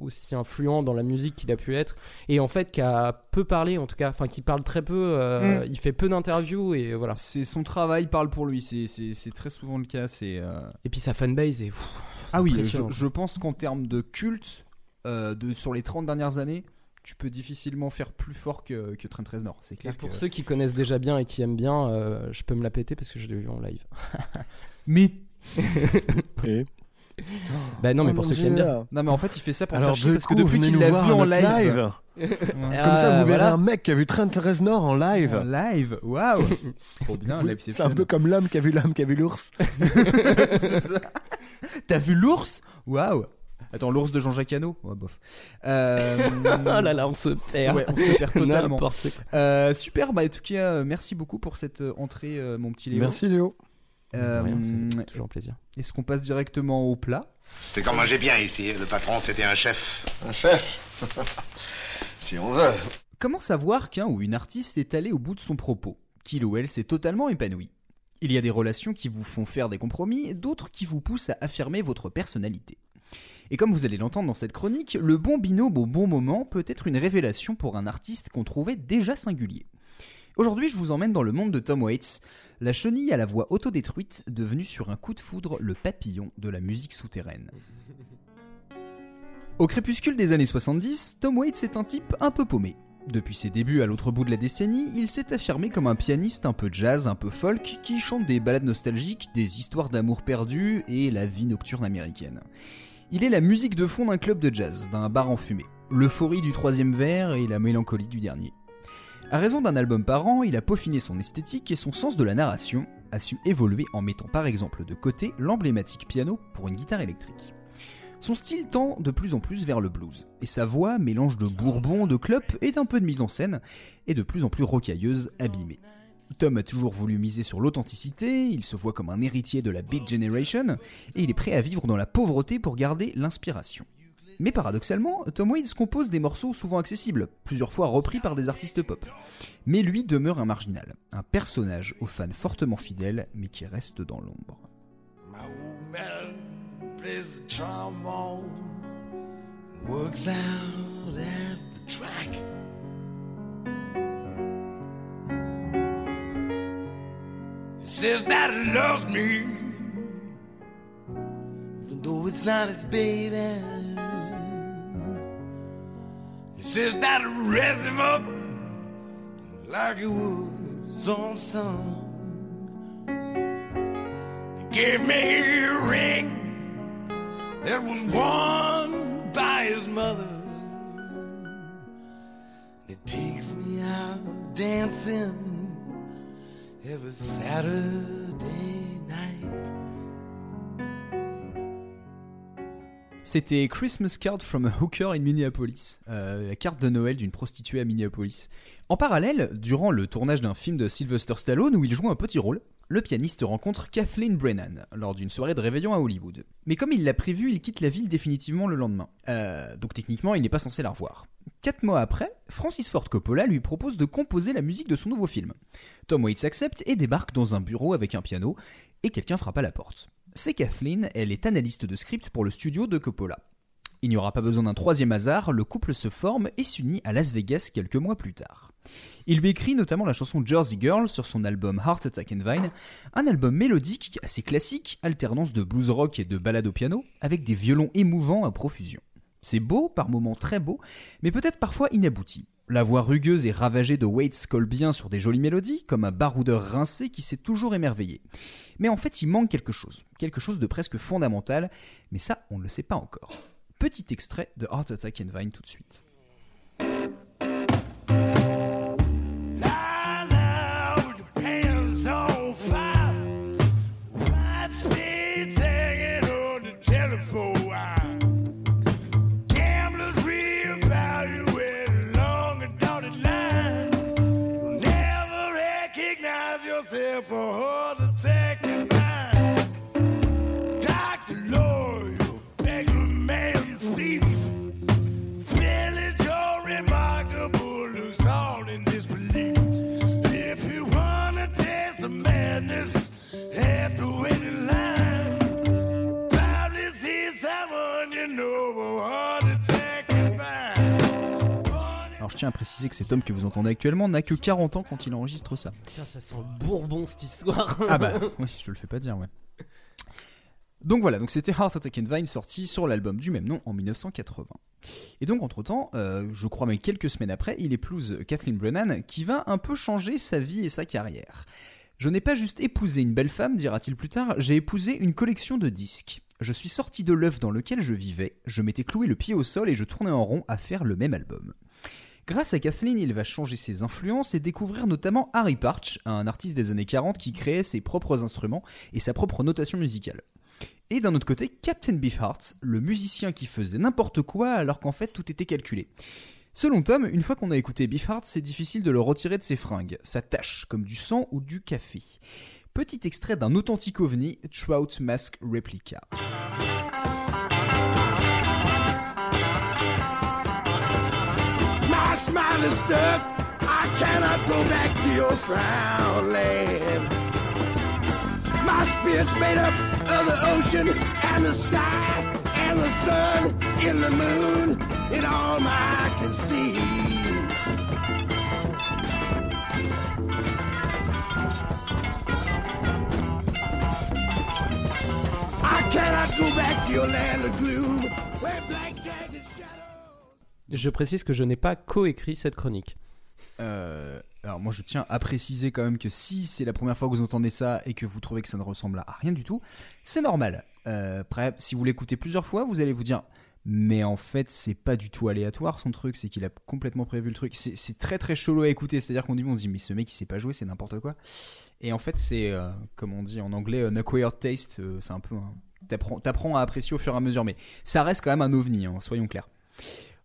aussi influent dans la musique qu'il a pu être. Et en fait, qui a peu parlé, en tout cas, enfin, qui parle très peu. euh, Mm. Il fait peu d'interviews et voilà. C'est son travail parle pour lui, c'est- c'est c'est très souvent le cas. C'est euh, Et puis sa fanbase est. pff, ah oui, je, pense qu'en termes de culte, euh, de sur les 30 dernières années, tu peux difficilement faire plus fort que, que Trent Reznor. C'est Et clair. pour que- ceux qui connaissent déjà bien et qui aiment bien, euh, je peux me la péter parce que je l'ai vu en live. Mais Et... Bah non, mais Oh pour ceux qui aiment bien. Non, mais en fait, il fait ça pour Alors faire chier parce que depuis qu'il l'a vu en live, live. Ouais. Comme ça, vous verrez voilà. un mec qui a vu Trent Reznor en live. En live, waouh, trop bien. Oui, live c'est un peu comme l'homme qui a vu l'homme qui a vu l'ours. C'est ça. T'as vu l'ours? Waouh. Attends, l'ours de Jean-Jacques Hano? Ouais, bof. Euh, Oh là là, on se perd. Ouais, on se perd totalement. Euh, super, bah en tout cas, euh, merci beaucoup pour cette euh, entrée, euh, mon petit Léo. Merci Léo. Euh, rien, c'est toujours un plaisir. Est-ce qu'on passe directement au plat? C'est comme manger bien ici. Le patron, c'était un chef. Un chef Si on veut. Comment savoir qu'un ou une artiste est allé au bout de son propos? Qu'il ou elle s'est totalement épanoui Il y a des relations qui vous font faire des compromis, d'autres qui vous poussent à affirmer votre personnalité. Et comme vous allez l'entendre dans cette chronique, le bon binôme au bon moment peut être une révélation pour un artiste qu'on trouvait déjà singulier. Aujourd'hui, je vous emmène dans le monde de Tom Waits, la chenille à la voix autodétruite, devenue sur un coup de foudre le papillon de la musique souterraine. Au crépuscule des années 70, Tom Waits est un type un peu paumé. Depuis ses débuts à l'autre bout de la décennie, il s'est affirmé comme un pianiste un peu jazz, un peu folk, qui chante des ballades nostalgiques, des histoires d'amour perdu et la vie nocturne américaine. Il est la musique de fond d'un club de jazz, d'un bar enfumé, l'euphorie du troisième verre et la mélancolie du dernier. À raison d'un album par an, il a peaufiné son esthétique et son sens de la narration, a su évoluer en mettant par exemple de côté l'emblématique piano pour une guitare électrique. Son style tend de plus en plus vers le blues, et sa voix mélange de bourbon, de clop et d'un peu de mise en scène, et de plus en plus rocailleuse, abîmée. Tom a toujours voulu miser sur l'authenticité, il se voit comme un héritier de la Beat Generation, et il est prêt à vivre dans la pauvreté pour garder l'inspiration. Mais paradoxalement, Tom Waits compose des morceaux souvent accessibles, plusieurs fois repris par des artistes pop. Mais lui demeure un marginal, un personnage aux fans fortement fidèles, mais qui reste dans l'ombre. He says that raised him up like he was on son. He gave me a ring that was worn by his mother. It takes me out dancing every Saturday C'était Christmas Card from a Hooker in Minneapolis, euh, la carte de Noël d'une prostituée à Minneapolis. En parallèle, durant le tournage d'un film de Sylvester Stallone où il joue un petit rôle, le pianiste rencontre Kathleen Brennan lors d'une soirée de réveillon à Hollywood. Mais comme il l'a prévu, il quitte la ville définitivement le lendemain. Euh, donc techniquement, il n'est pas censé la revoir. Quatre mois après, Francis Ford Coppola lui propose de composer la musique de son nouveau film. Tom Waits accepte et débarque dans un bureau avec un piano, et quelqu'un frappe à la porte. C'est Kathleen, elle est analyste de script pour le studio de Coppola. Il n'y aura pas besoin d'un troisième hasard, le couple se forme et s'unit à Las Vegas quelques mois plus tard. Il lui écrit notamment la chanson Jersey Girl sur son album Heart Attack and Vine, un album mélodique assez classique, alternance de blues rock et de ballade au piano, avec des violons émouvants à profusion. C'est beau, par moments très beau, mais peut-être parfois inabouti. La voix rugueuse et ravagée de Waits colle bien sur des jolies mélodies, comme un baroudeur rincé qui s'est toujours émerveillé. Mais en fait, il manque quelque chose, quelque chose de presque fondamental, mais ça, on ne le sait pas encore. Petit extrait de Heart Attack and Vine tout de suite. Tiens à préciser que cet homme que vous entendez actuellement n'a que 40 ans quand il enregistre ça. Putain, ça sent le bourbon cette histoire. Ah bah oui, je te le fais pas dire, ouais. Donc voilà, donc c'était Heart Attack and Vine sorti sur l'album du même nom en 1980. Et donc entre-temps, euh, je crois même quelques semaines après, il épouse Kathleen Brennan qui va un peu changer sa vie et sa carrière. Je n'ai pas juste épousé une belle femme, dira-t-il plus tard, j'ai épousé une collection de disques. Je suis sorti de l'œuf dans lequel je vivais, je m'étais cloué le pied au sol et je tournais en rond à faire le même album. Grâce à Kathleen, il va changer ses influences et découvrir notamment Harry Partch, un artiste des années 40 qui créait ses propres instruments et sa propre notation musicale. Et d'un autre côté, Captain Beefheart, le musicien qui faisait n'importe quoi alors qu'en fait tout était calculé. Selon Tom, une fois qu'on a écouté Beefheart, c'est difficile de le retirer de ses fringues. Ça tâche, comme du sang ou du café. Petit extrait d'un authentique ovni, Trout Mask Replica. Smile is stuck. I cannot go back to your frown land. My spirit's made up of the ocean and the sky and the sun and the moon and all I can see. I cannot go back to your land of gloom where black. Je précise que je n'ai pas coécrit cette chronique. Euh, alors moi je tiens à préciser quand même que si c'est la première fois que vous entendez ça et que vous trouvez que ça ne ressemble à rien du tout, c'est normal. Euh, après, si vous l'écoutez plusieurs fois, vous allez vous dire mais en fait c'est pas du tout aléatoire son truc, c'est qu'il a complètement prévu le truc. C'est très très chelou à écouter, c'est-à-dire qu'on dit on dit mais ce mec il sait pas jouer, c'est n'importe quoi. Et en fait c'est euh, comme on dit en anglais un acquired taste, c'est un peu t'apprends à apprécier au fur et à mesure, mais ça reste quand même un ovni, hein, soyons clairs.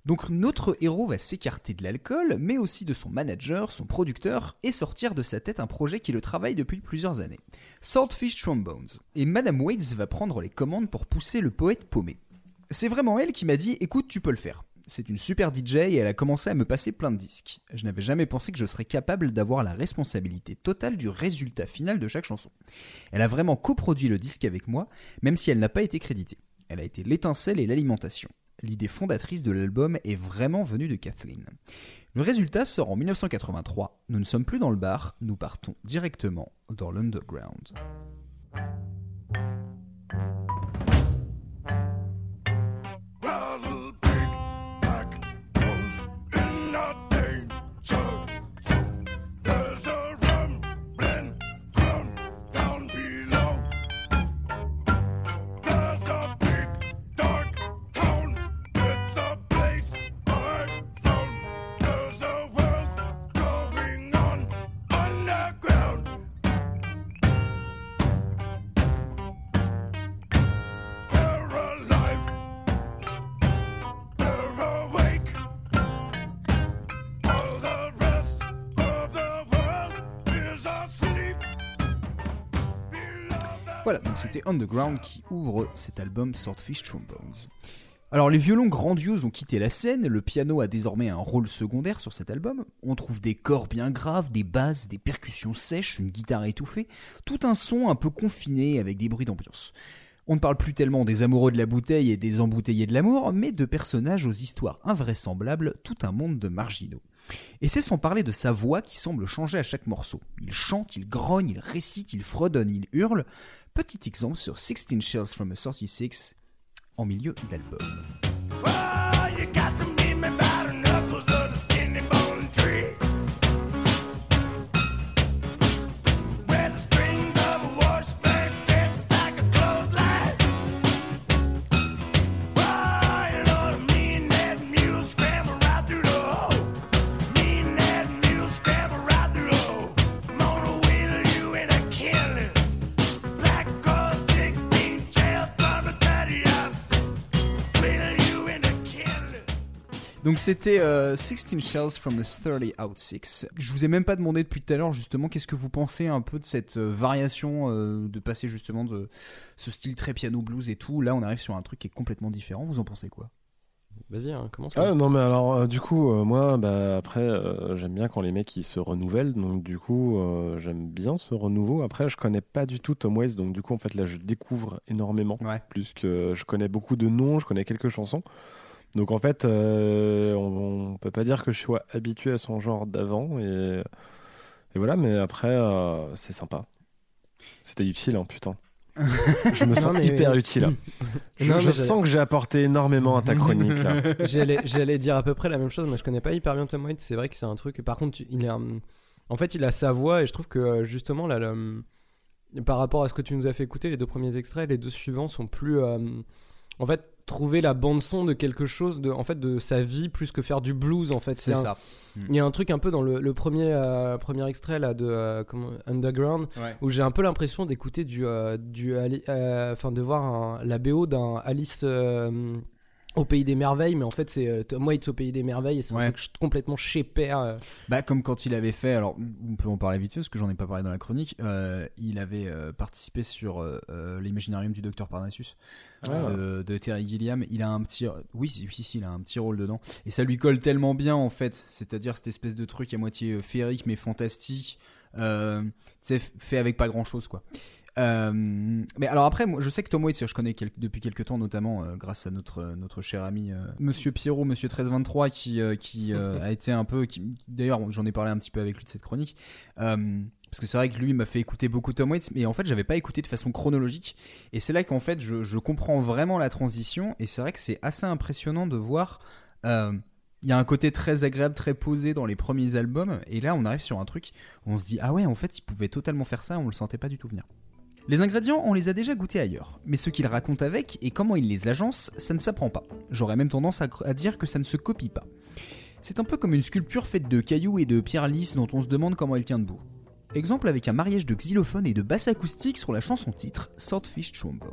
Donc notre héros va s'écarter de l'alcool, mais aussi de son manager, son producteur, et sortir de sa tête un projet qui le travaille depuis plusieurs années. Swordfish Trombones. Et Madame Waits va prendre les commandes pour pousser le poète paumé. C'est vraiment elle qui m'a dit écoute, tu peux le faire. C'est une super DJ et elle a commencé à me passer plein de disques. Je n'avais jamais pensé que je serais capable d'avoir la responsabilité totale du résultat final de chaque chanson. Elle a vraiment coproduit le disque avec moi, même si elle n'a pas été créditée. Elle a été l'étincelle et l'alimentation. L'idée fondatrice de l'album est vraiment venue de Kathleen. Le résultat sort en 1983. Nous ne sommes plus dans le bar, nous partons directement dans l'underground. Voilà, donc c'était Underground qui ouvre cet album Swordfish Trombones. Alors les violons grandioses ont quitté la scène, le piano a désormais un rôle secondaire sur cet album. On trouve des corps bien graves, des basses, des percussions sèches, une guitare étouffée, tout un son un peu confiné avec des bruits d'ambiance. On ne parle plus tellement des amoureux de la bouteille et des embouteillés de l'amour, mais de personnages aux histoires invraisemblables, tout un monde de marginaux. Et c'est sans parler de sa voix qui semble changer à chaque morceau. Il chante, il grogne, il récite, il fredonne, il hurle. Petit exemple sur 16 Shells from a 36 en milieu d'album. Donc c'était euh, 16 Shells from the 30 Out 6. Je vous ai même pas demandé depuis tout à l'heure justement qu'est-ce que vous pensez un peu de cette euh, variation euh, de passer justement de ce style très piano blues et tout. Là on arrive sur un truc qui est complètement différent. Vous en pensez quoi? Vas-y, hein, commence. Ah non mais alors euh, du coup euh, moi bah après euh, j'aime bien quand les mecs ils se renouvellent donc du coup euh, j'aime bien ce renouveau après je connais pas du tout Tom Waits donc du coup en fait là je découvre énormément plus que je connais beaucoup de noms je connais quelques chansons donc en fait euh, on, on peut pas dire que je sois habitué à son genre d'avant et, et voilà mais après euh, c'est sympa c'était utile hein putain je me sens mais- hyper utile. Je, Non, je mais sens que j'ai apporté énormément à ta chronique. J'allais dire à peu près la même chose. Moi, je connais pas hyper bien Tom Waits. C'est vrai que c'est un truc. Par contre, il un- en fait, il a sa voix et je trouve que justement là, le- par rapport à ce que tu nous as fait écouter, les deux premiers extraits, les deux suivants sont plus. euh, En fait, trouver la bande son de quelque chose de, en fait, de sa vie plus que faire du blues. En fait, C'est ça. Il y a un truc un peu dans le, le premier euh, premier extrait là de euh, comment- Underground Ouais. où j'ai un peu l'impression d'écouter du euh, du euh, enfin de voir un- la BO d'un Alice au pays des merveilles mais en fait c'est euh, Tom Waits au pays des merveilles et c'est un Ouais. truc ch- complètement chez père Bah comme quand il avait fait, alors on peut en parler vite fait parce que j'en ai pas parlé dans la chronique, euh, il avait euh, participé sur euh, euh, l'Imaginarium du Docteur Parnassus Ah. de, de Terry Gilliam. Il a un petit, oui si, si, si, il a un petit rôle dedans et ça lui colle tellement bien en fait, c'est-à-dire cette espèce de truc à moitié euh, féerique mais fantastique, euh, tu sais, f- fait avec pas grand chose quoi. Euh, mais alors après, moi, je sais que Tom Waits, je connais quel- depuis quelques temps, notamment euh, grâce à notre euh, notre cher ami euh, Monsieur Pierrot, Monsieur 1323, qui qui a été un peu, d'ailleurs, j'en ai parlé un petit peu avec lui de cette chronique, parce que c'est vrai que lui m'a fait écouter beaucoup Tom Waits, mais en fait, j'avais pas écouté de façon chronologique, et c'est là qu'en fait, je, je comprends vraiment la transition, et c'est vrai que c'est assez impressionnant de voir. il y a un côté très agréable, très posé dans les premiers albums, et là on arrive sur un truc où on se dit ah ouais en fait il pouvait totalement faire ça, on le sentait pas du tout venir. Les ingrédients, on les a déjà goûtés ailleurs, mais ce qu'il raconte avec et comment il les agence, ça ne s'apprend pas. J'aurais même tendance à, dire que ça ne se copie pas. C'est un peu comme une sculpture faite de cailloux et de pierres lisses dont on se demande comment elle tient debout. Exemple avec un mariage de xylophone et de basse acoustique sur la chanson titre Swordfish Trombone.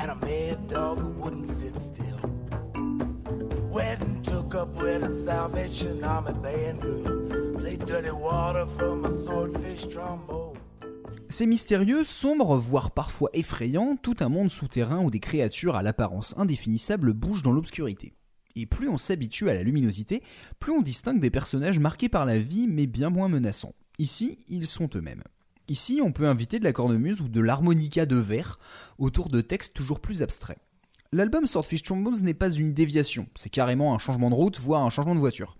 And a mad dog who wouldn't sit still. The wedding took up with a Salvation Army band girl. Played dirty water from a swordfish trombone. C'est mystérieux, sombre, voire parfois effrayant, tout un monde souterrain où des créatures à l'apparence indéfinissable bougent dans l'obscurité. Et plus on s'habitue à la luminosité, plus on distingue des personnages marqués par la vie mais bien moins menaçants. Ici, ils sont eux-mêmes. Ici, on peut inviter de la cornemuse ou de l'harmonica de verre autour de textes toujours plus abstraits. L'album Swordfish Trombones n'est pas une déviation, c'est carrément un changement de route, voire un changement de voiture.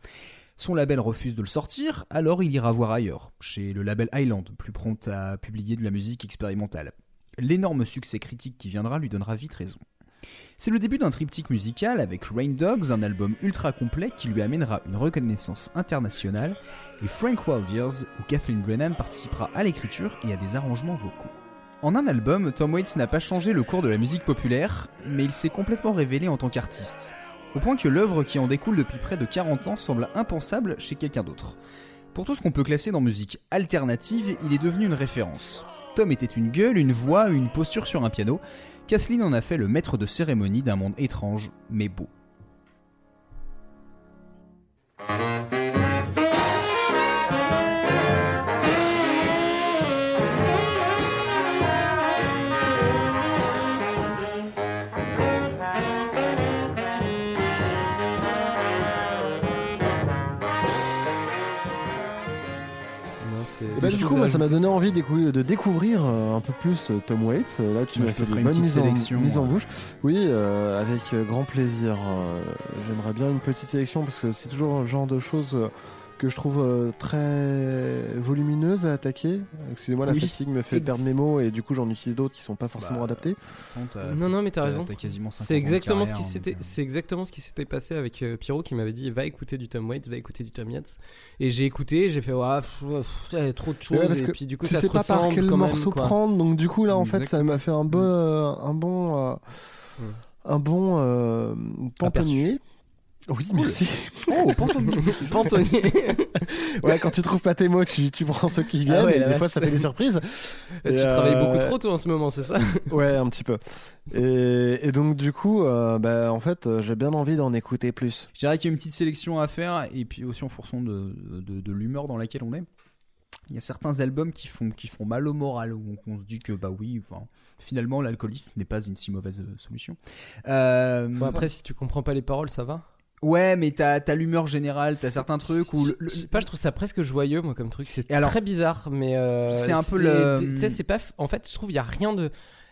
Son label refuse de le sortir, alors il ira voir ailleurs, chez le label Island, plus prompt à publier de la musique expérimentale. L'énorme succès critique qui viendra lui donnera vite raison. C'est le début d'un triptyque musical avec Rain Dogs, un album ultra complet qui lui amènera une reconnaissance internationale, et Frank Wild Years, où Kathleen Brennan participera à l'écriture et à des arrangements vocaux. En un album, Tom Waits n'a pas changé le cours de la musique populaire, mais il s'est complètement révélé en tant qu'artiste. Au point que l'œuvre qui en découle depuis près de 40 ans semble impensable chez quelqu'un d'autre. Pour tout ce qu'on peut classer dans musique alternative, il est devenu une référence. Tom était une gueule, une voix, une posture sur un piano. Kathleen en a fait le maître de cérémonie d'un monde étrange, mais beau. Coup, moi, ça m'a donné envie de découvrir euh, un peu plus euh, Tom Waits. Euh, Là, tu m'as fait une bonnes petite mises en, bouche. Oui, euh, avec grand plaisir. J'aimerais bien une petite sélection parce que c'est toujours le genre de choses euh, que je trouve euh, très volumineuses à attaquer. Excusez-moi, la Oui. fatigue me fait perdre mes mots et du coup, j'en utilise d'autres qui sont pas forcément Bah, adaptés. Non, non, mais t'as raison. t'as quasiment 50 C'est exactement ce qui s'était, c'est exactement ce qui s'était passé avec euh, Pierrot qui m'avait dit va écouter du Tom Waits, va écouter du Tom Yates. Et j'ai écouté, j'ai fait ouais, trop de choses ouais, et puis du coup tu ça sais se pas par quel même, morceau prendre, donc du coup là en fait ça m'a fait un bon, euh, un bon, euh, Mm. un bon euh. Oui, merci. Oh, Pantomime Pantonnier. Ouais, quand tu trouves pas tes mots, tu, tu prends ceux qui viennent Ah ouais, et des vache. fois ça fait des surprises. tu Et, travailles euh, beaucoup trop toi en ce moment, c'est ça? Ouais, un petit peu. Et, et donc du coup, euh, bah, en fait, euh, j'ai bien envie d'en écouter plus. Je dirais qu'il y a une petite sélection à faire, et puis aussi en fonction de, de, de l'humeur dans laquelle on est. Il y a certains albums qui font, qui font mal au moral, où on, on se dit que bah oui, enfin, finalement l'alcoolisme n'est pas une si mauvaise euh, solution. Euh, Bon, après si tu comprends pas les paroles, ça va ouais, mais t'as as, l'humeur générale, t'as certains trucs où... le- Je sais pas, je trouve ça presque joyeux moi comme truc, c'est alors, très bizarre mais euh, c'est un peu le- Tu sais c'est pas en fait, je trouve il y a rien de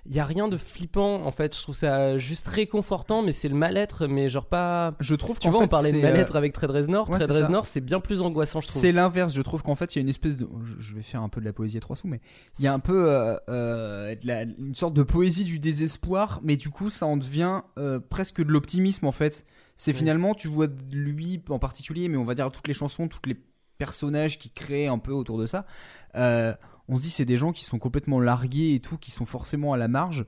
il y a rien de flippant en fait, je trouve ça juste réconfortant mais c'est le mal-être mais genre pas je trouve Tu qu'en vois, fait, on parlait de mal-être euh, avec Trade Reznor. ouais, c'est ça. Reznor, c'est bien plus angoissant, je trouve. C'est l'inverse, je trouve qu'en fait il y a une espèce de. je- vais faire un peu de la poésie à trois sous, mais il y a un peu euh, euh, de la- une sorte de poésie du désespoir, mais du coup ça en devient presque de l'optimisme en fait. C'est Oui. finalement, tu vois lui en particulier, mais on va dire toutes les chansons, tous les personnages qui créent un peu autour de ça. euh, on se dit c'est des gens qui sont complètement largués et tout, qui sont forcément à la marge.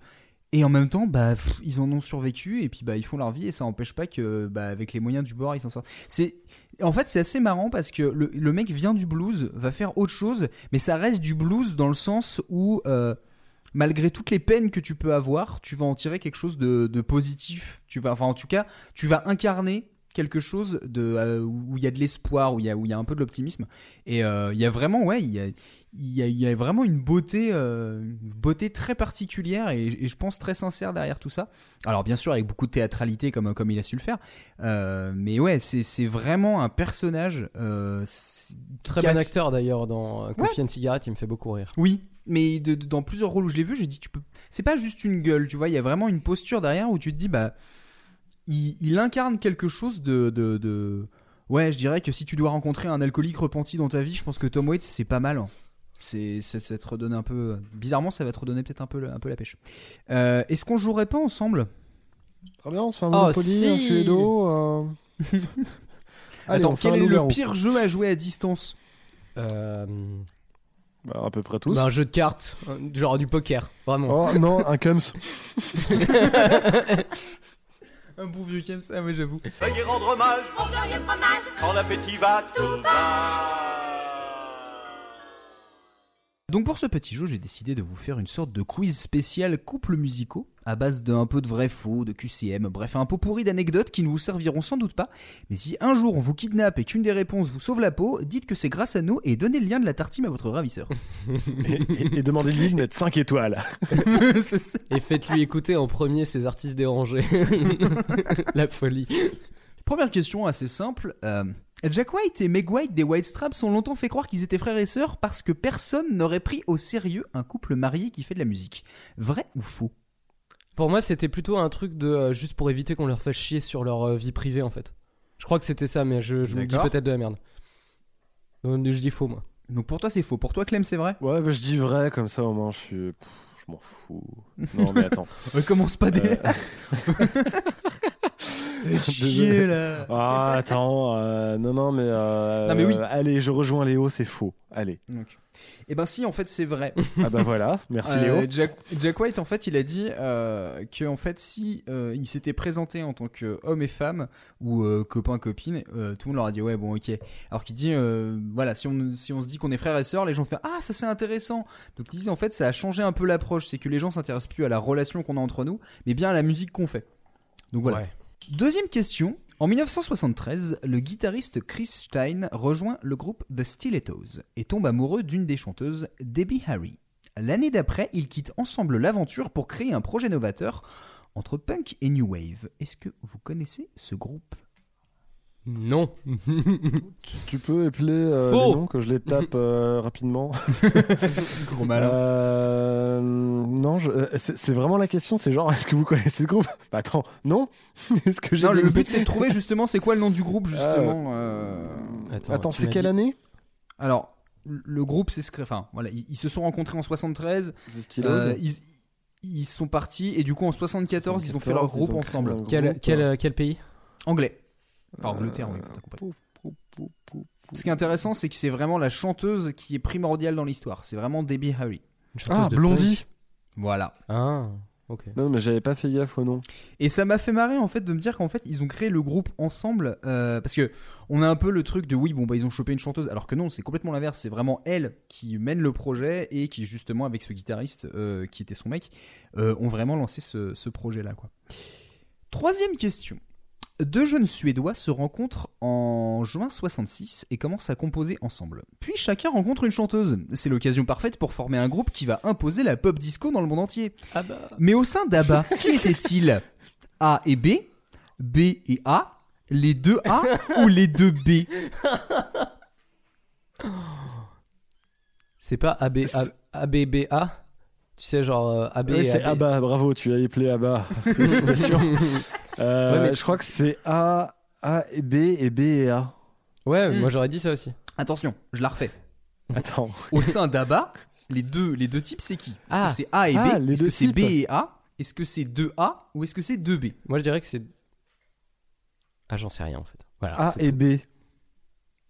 Et en même temps, bah, pff, ils en ont survécu et puis bah, ils font leur vie et ça n'empêche pas que, bah, avec les moyens du bord, ils s'en sortent. C'est, en fait, c'est assez marrant parce que le, le mec vient du blues, va faire autre chose, mais ça reste du blues dans le sens où, euh, malgré toutes les peines que tu peux avoir, tu vas en tirer quelque chose de, de positif. Tu vas, enfin, en tout cas, tu vas incarner quelque chose de euh, où il y a de l'espoir, où il y a où il y a un peu de l'optimisme. Et euh, il y a vraiment, ouais, il y a il y a, il y a vraiment une beauté, euh, une beauté très particulière et, et je pense très sincère derrière tout ça. Alors bien sûr avec beaucoup de théâtralité comme comme il a su le faire, mais ouais, c'est vraiment un personnage. Très qui bon acteur d'ailleurs dans Coffee and Cigarette, il me fait beaucoup rire. oui, mais de- de- dans plusieurs rôles où je l'ai vu, j'ai dit tu peux. C'est pas juste une gueule, tu vois. Il y a vraiment une posture derrière où tu te dis bah, il, il incarne quelque chose de, de, de- Ouais, je dirais que si tu dois rencontrer un alcoolique repenti dans ta vie, je pense que Tom Waits c'est pas mal. hein. C'est ça, ça te redonne un peu. Bizarrement, ça va te redonner peut-être un peu, un peu la pêche. Euh, Est-ce qu'on jouerait pas ensemble? Très bien, on se fait un Oh, Monopoly, un si. Cluedo. euh. Allez, Attends, quel un est le pire jeu à jouer à distance? Euh, Bah, à peu près tous. Bah, un jeu de cartes, euh, genre du poker, vraiment. Oh non, un Cums. Un bon vieux Kems, ah ouais j'avoue. Veuillez rendre hommage Au glorieux fromage quand l'appétit va tout bas. Donc pour ce petit jeu, j'ai décidé de vous faire une sorte de quiz spécial couple musicaux à base d'un peu de vrai faux, de QCM, bref un pot pourri d'anecdotes qui ne vous serviront sans doute pas. Mais si un jour on vous kidnappe et qu'une des réponses vous sauve la peau, dites que c'est grâce à nous et donnez le lien de la tartine à votre ravisseur. et, et- et demandez-lui de mettre 5 étoiles. Ça. Et faites-lui écouter en premier ces artistes dérangés. La folie. Première question assez simple. euh, Jack White et Meg White des White Straps ont longtemps fait croire qu'ils étaient frères et sœurs parce que personne n'aurait pris au sérieux un couple marié qui fait de la musique. Vrai ou faux? Pour moi, c'était plutôt un truc de euh, juste pour éviter qu'on leur fasse chier sur leur euh, vie privée en fait. Je crois que c'était ça, mais je, je me dis D'accord. peut-être de la merde. Donc je dis faux moi. Donc pour toi c'est faux. Pour toi Clem c'est vrai? Ouais, bah, je dis vrai, comme ça au moins je suis. pff, je m'en fous. Non, mais attends. Euh, Commence pas des... Euh, chier là Ah, attends. euh, non, non, mais. euh, Non, mais oui. Allez, je rejoins Léo, c'est faux. Allez. Donc. Eh ben si en fait c'est vrai. Ah bah voilà, merci Euh, Léo. Jack, Jack White en fait il a dit euh, que en fait si euh, il s'était présenté en tant qu'homme et femme ou euh, copain copine, euh, tout le monde leur a dit ouais bon ok. Alors qu'il dit euh, voilà si on si on se dit qu'on est frères et sœurs, les gens font ah ça c'est intéressant. Donc il dit en fait ça a changé un peu l'approche, c'est que les gens s'intéressent plus à la relation qu'on a entre nous, mais bien à la musique qu'on fait. Donc voilà. Ouais. Deuxième question. En 1973, le guitariste Chris Stein rejoint le groupe The Stilettos et tombe amoureux d'une des chanteuses, Debbie Harry. L'année d'après, ils quittent ensemble l'aventure pour créer un projet novateur entre punk et new wave. Est-ce que vous connaissez ce groupe? Non. Tu, tu peux épeler euh, les noms que je les tape euh, rapidement Gros Euh, non, je- euh, c'est c'est vraiment la question. C'est genre, est-ce que vous connaissez ce groupe? Bah attends, non. Est-ce que j'ai Non, le, le but c'est de trouver justement c'est quoi le nom du groupe justement. euh. Attends, c'est quelle dit- année? Alors le groupe c'est ce enfin voilà ils, ils se sont rencontrés en 73. The Stilos. euh, ils, ils sont partis et du coup en 74 ils ont fait leur 74, groupe ensemble. un Quel, groupe. quel, quel pays? Anglais. Enfin Angleterre oui. t'as compris. Ce qui est intéressant, c'est que c'est vraiment la chanteuse qui est primordiale dans l'histoire. C'est vraiment Debbie Harry. Une chanteuse Ah, de Blondie. Voilà. Ah, ok. Non, mais j'avais pas fait gaffe au nom. Et ça m'a fait marrer en fait de me dire qu'en fait ils ont créé le groupe ensemble euh, parce que on a un peu le truc de oui bon bah ils ont chopé une chanteuse alors que non c'est complètement l'inverse c'est vraiment elle qui mène le projet et qui justement avec ce guitariste euh, qui était son mec euh, ont vraiment lancé ce, ce projet là quoi. Troisième question. Deux jeunes Suédois se rencontrent en juin 66 et commencent à composer ensemble. Puis chacun rencontre une chanteuse. C'est l'occasion parfaite pour former un groupe qui va imposer la pop disco dans le monde entier. Ah bah. Mais au sein d'ABBA, qui était-il? A et B B et A Les deux A ou les deux B? C'est pas ABBA Tu sais, genre euh, AB. Oui, c'est AB. Abba, bravo, tu as éplé Abba. Félicitations. Euh, Ouais, mais- Je crois que c'est A, A et B et B et A. Ouais, Hmm. moi j'aurais dit ça aussi. Attention, je la refais. Attends. Au sein d'ABBA, les deux, les deux types, c'est qui? Est-ce Ah. que c'est A et B? Ah, les Est-ce deux que c'est B et A? Est-ce que c'est 2A ou est-ce que c'est 2B Moi je dirais que c'est. Ah, j'en sais rien en fait. Voilà. A et tout. B.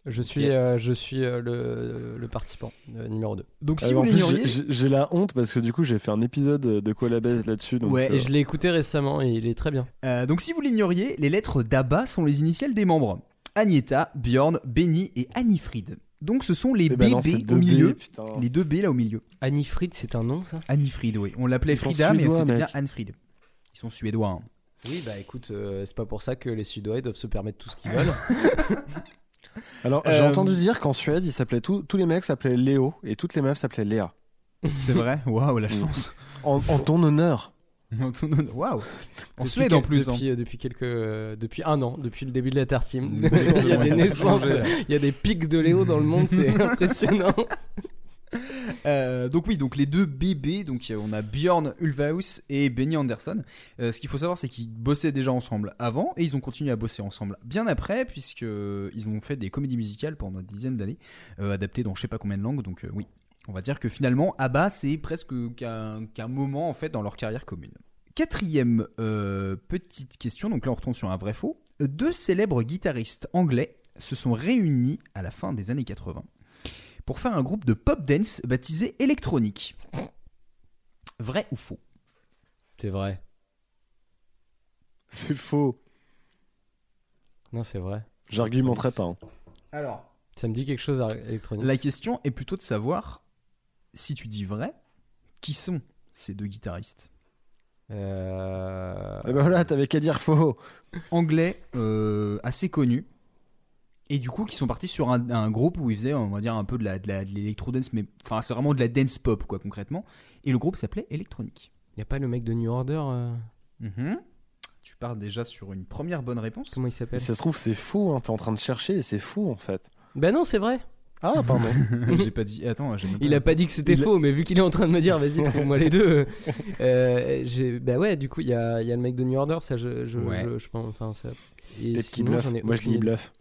Je suis, euh, je suis euh, le, le participant euh, numéro 2. Donc si Euh, vous l'ignoriez, j'ai- la honte parce que du coup, j'ai fait un épisode de Quoi la baise là-dessus. Ouais, euh, Et je l'ai écouté récemment et il est très bien. euh, donc si vous l'ignoriez, les lettres d'ABBA sont les initiales des membres. Agneta, Björn, Benny et Annifried. Donc ce sont les eh ben non, au B, milieu. putain. Les deux B là au milieu. Annie Fried, c'est un nom ça? Annifried, oui. On l'appelait Frida, mais c'était bien Annefried. Ils sont suédois. hein. Oui, bah écoute, euh, c'est pas pour ça que les Suédois doivent se permettre tout ce qu'ils veulent. Alors, j'ai Euh, entendu dire qu'en Suède, ils s'appelaient tous tous les mecs s'appelaient Léo et toutes les meufs s'appelaient Léa. C'est vrai? Waouh, Mm. la chance. En, en ton honneur. Waouh. En Depuis Suède quel- en plus. hein. Depuis, euh, depuis quelques, euh, depuis un an, depuis le début de la tartine. Mm. il y a des naissances, il y a des pics de Léo dans le monde, c'est impressionnant. Euh, donc oui, donc les deux bébés, donc euh, on a Björn Ulvaeus et Benny Anderson. Euh, ce qu'il faut savoir, c'est qu'ils bossaient déjà ensemble avant et ils ont continué à bosser ensemble bien après, puisque ils ont fait des comédies musicales pendant une dizaine d'années, adaptées dans je sais pas combien de langues. Donc oui, on va dire que finalement, ABBA, c'est presque qu'un moment en fait dans leur carrière commune. Quatrième petite question, donc là on retourne sur un vrai faux. Deux célèbres guitaristes anglais se sont réunis à la fin des années 80 pour faire un groupe de pop dance baptisé Electronic. Vrai ou faux? C'est vrai. C'est faux. Non, c'est vrai. J'argumenterai pas. hein. Alors, Ça me dit quelque chose à électronique. la question est plutôt de savoir si tu dis vrai, qui sont ces deux guitaristes? Euh... Et ben voilà, t'avais qu'à dire faux. Anglais euh, assez connus. Et du coup, qui sont partis sur un, un groupe où ils faisaient, on va dire, un peu de la- de la- de l'électro-dance, mais enfin, c'est vraiment de la dance pop, quoi, concrètement. Et le groupe s'appelait Electronic. Y a pas le mec de New Order euh, Mhm. Tu pars déjà sur une première bonne réponse. Comment il s'appelle? Si ça se trouve, c'est faux. Hein. T'es en train de chercher et c'est faux en fait. Bah non, c'est vrai. Ah, pardon. j'ai pas dit. Attends, Il a pas dit que c'était Il faux, mais vu qu'il est en train de me dire, vas-y, trouve-moi les deux. euh, bah ouais, du coup, il y a, y a le mec de New Order, ça, je, je, Ouais. je, je pense. Enfin, ça. Et sinon, ai Moi, je dis idée. bluff.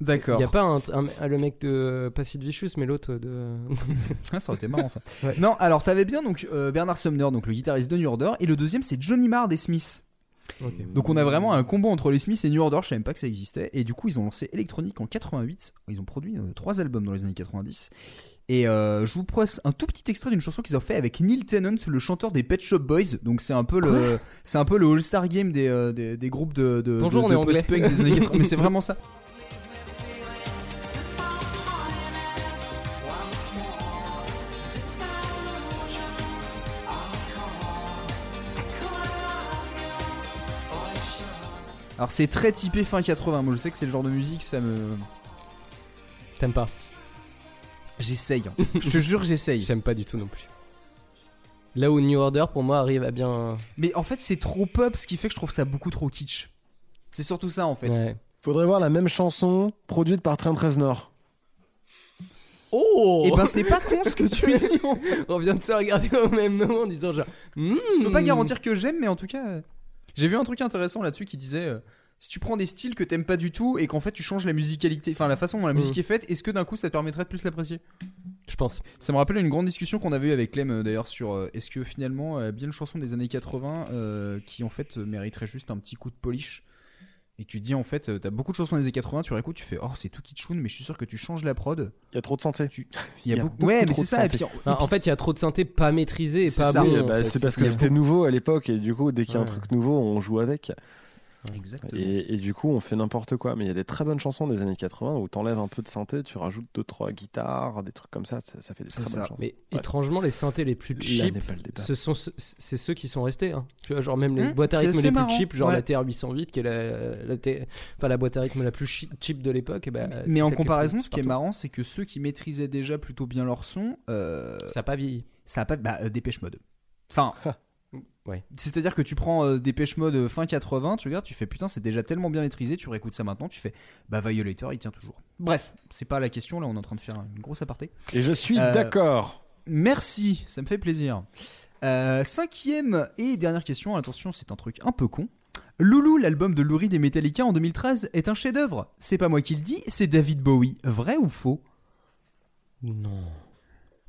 D'accord. Il y a pas un, un- le mec de pas Sid Vicious, mais l'autre de. Ah, ça aurait été marrant ça. Ouais. Non, alors t'avais bien donc euh, Bernard Sumner, donc le guitariste de New Order, et le deuxième c'est Johnny Marr des Smiths. Donc on a vraiment un combo entre les Smiths et New Order, je savais même pas que ça existait. Et du coup ils ont lancé Electronic en 88, ils ont produit euh, trois albums dans les années 90. Et euh, je vous presse un tout petit extrait d'une chanson qu'ils ont fait avec Neil Tennant, le chanteur des Pet Shop Boys. Donc c'est un peu le, c'est un peu le All-Star Game des, euh, des, des groupes de, de, Bonjour, de- on de post-punk des années 80. Mais c'est vraiment ça. Alors c'est très typé fin 80. Moi je sais que c'est le genre de musique, ça me, T'aimes pas j'essaye. hein. je te jure j'essaye. J'aime pas du tout non plus. Là où New Order, pour moi, arrive à bien. Mais en fait, c'est trop pop, ce qui fait que je trouve ça beaucoup trop kitsch. C'est surtout ça en fait. Ouais. Faudrait voir la même chanson produite par Trent Reznor. Oh Et ben, c'est pas con ce que tu dis. On vient de se regarder au même moment en disant genre. Je peux pas Hmm. garantir que j'aime, mais en tout cas, euh, j'ai vu un truc intéressant là-dessus qui disait euh, si tu prends des styles que t'aimes pas du tout et qu'en fait tu changes la musicalité, enfin la façon dont la musique est faite, est-ce que d'un coup ça te permettrait de plus l'apprécier? Je pense. Ça me rappelle une grande discussion qu'on avait eu avec Clem euh, d'ailleurs sur euh, est-ce que finalement bien une chanson des années 80 euh, qui en fait mériterait juste un petit coup de polish? Et tu te dis en fait euh, t'as beaucoup de chansons des années 80 tu réécoutes tu fais oh c'est tout kitschoun mais je suis sûr que tu changes la prod Il y a trop de santé. il y a, y a beaucoup, beaucoup ouais mais c'est ça et synthé. puis, Non, en fait, il y a trop de synthé pas maîtrisé et pas ça. bon. Bah, c'est parce que c'était nouveau à l'époque et du coup dès qu'il y a un truc nouveau on joue avec exactement et, et du coup on fait n'importe quoi mais il y a des très bonnes chansons des années 80 où t'enlèves un peu de synthé tu rajoutes deux trois guitares des trucs comme ça ça, ça fait des très ça. bonnes chansons Mais Ouais. étrangement, les synthés les plus cheap, le ce sont ce- c'est ceux qui sont restés. hein. Tu vois, genre même les Hum, boîtes à rythme les plus cheap, genre ouais. la TR-808, qui est la, la, T- enfin, la boîte à rythme la plus cheap de l'époque. eh ben, Mais en comparaison, ce qui est marrant, c'est que ceux qui maîtrisaient déjà plutôt bien leur son, euh, Ça a pas vieilli. ça a pas bah, euh, Dépêche Mode. Enfin, Ouais. c'est-à-dire que tu prends euh, Dépêche Mode euh, fin 80, tu regardes, tu fais putain, c'est déjà tellement bien maîtrisé, tu réécoutes ça maintenant, tu fais bah Violator, il tient toujours. Bref, c'est pas la question, là on est en train de faire une grosse aparté. et je suis Euh, d'accord Merci, ça me fait plaisir. Euh, cinquième et dernière question, attention, c'est un truc un peu con. Loulou, l'album de Lou Reed et Metallica en 2013, est un chef-d'œuvre? C'est pas moi qui le dis, c'est David Bowie. Vrai ou faux? Non.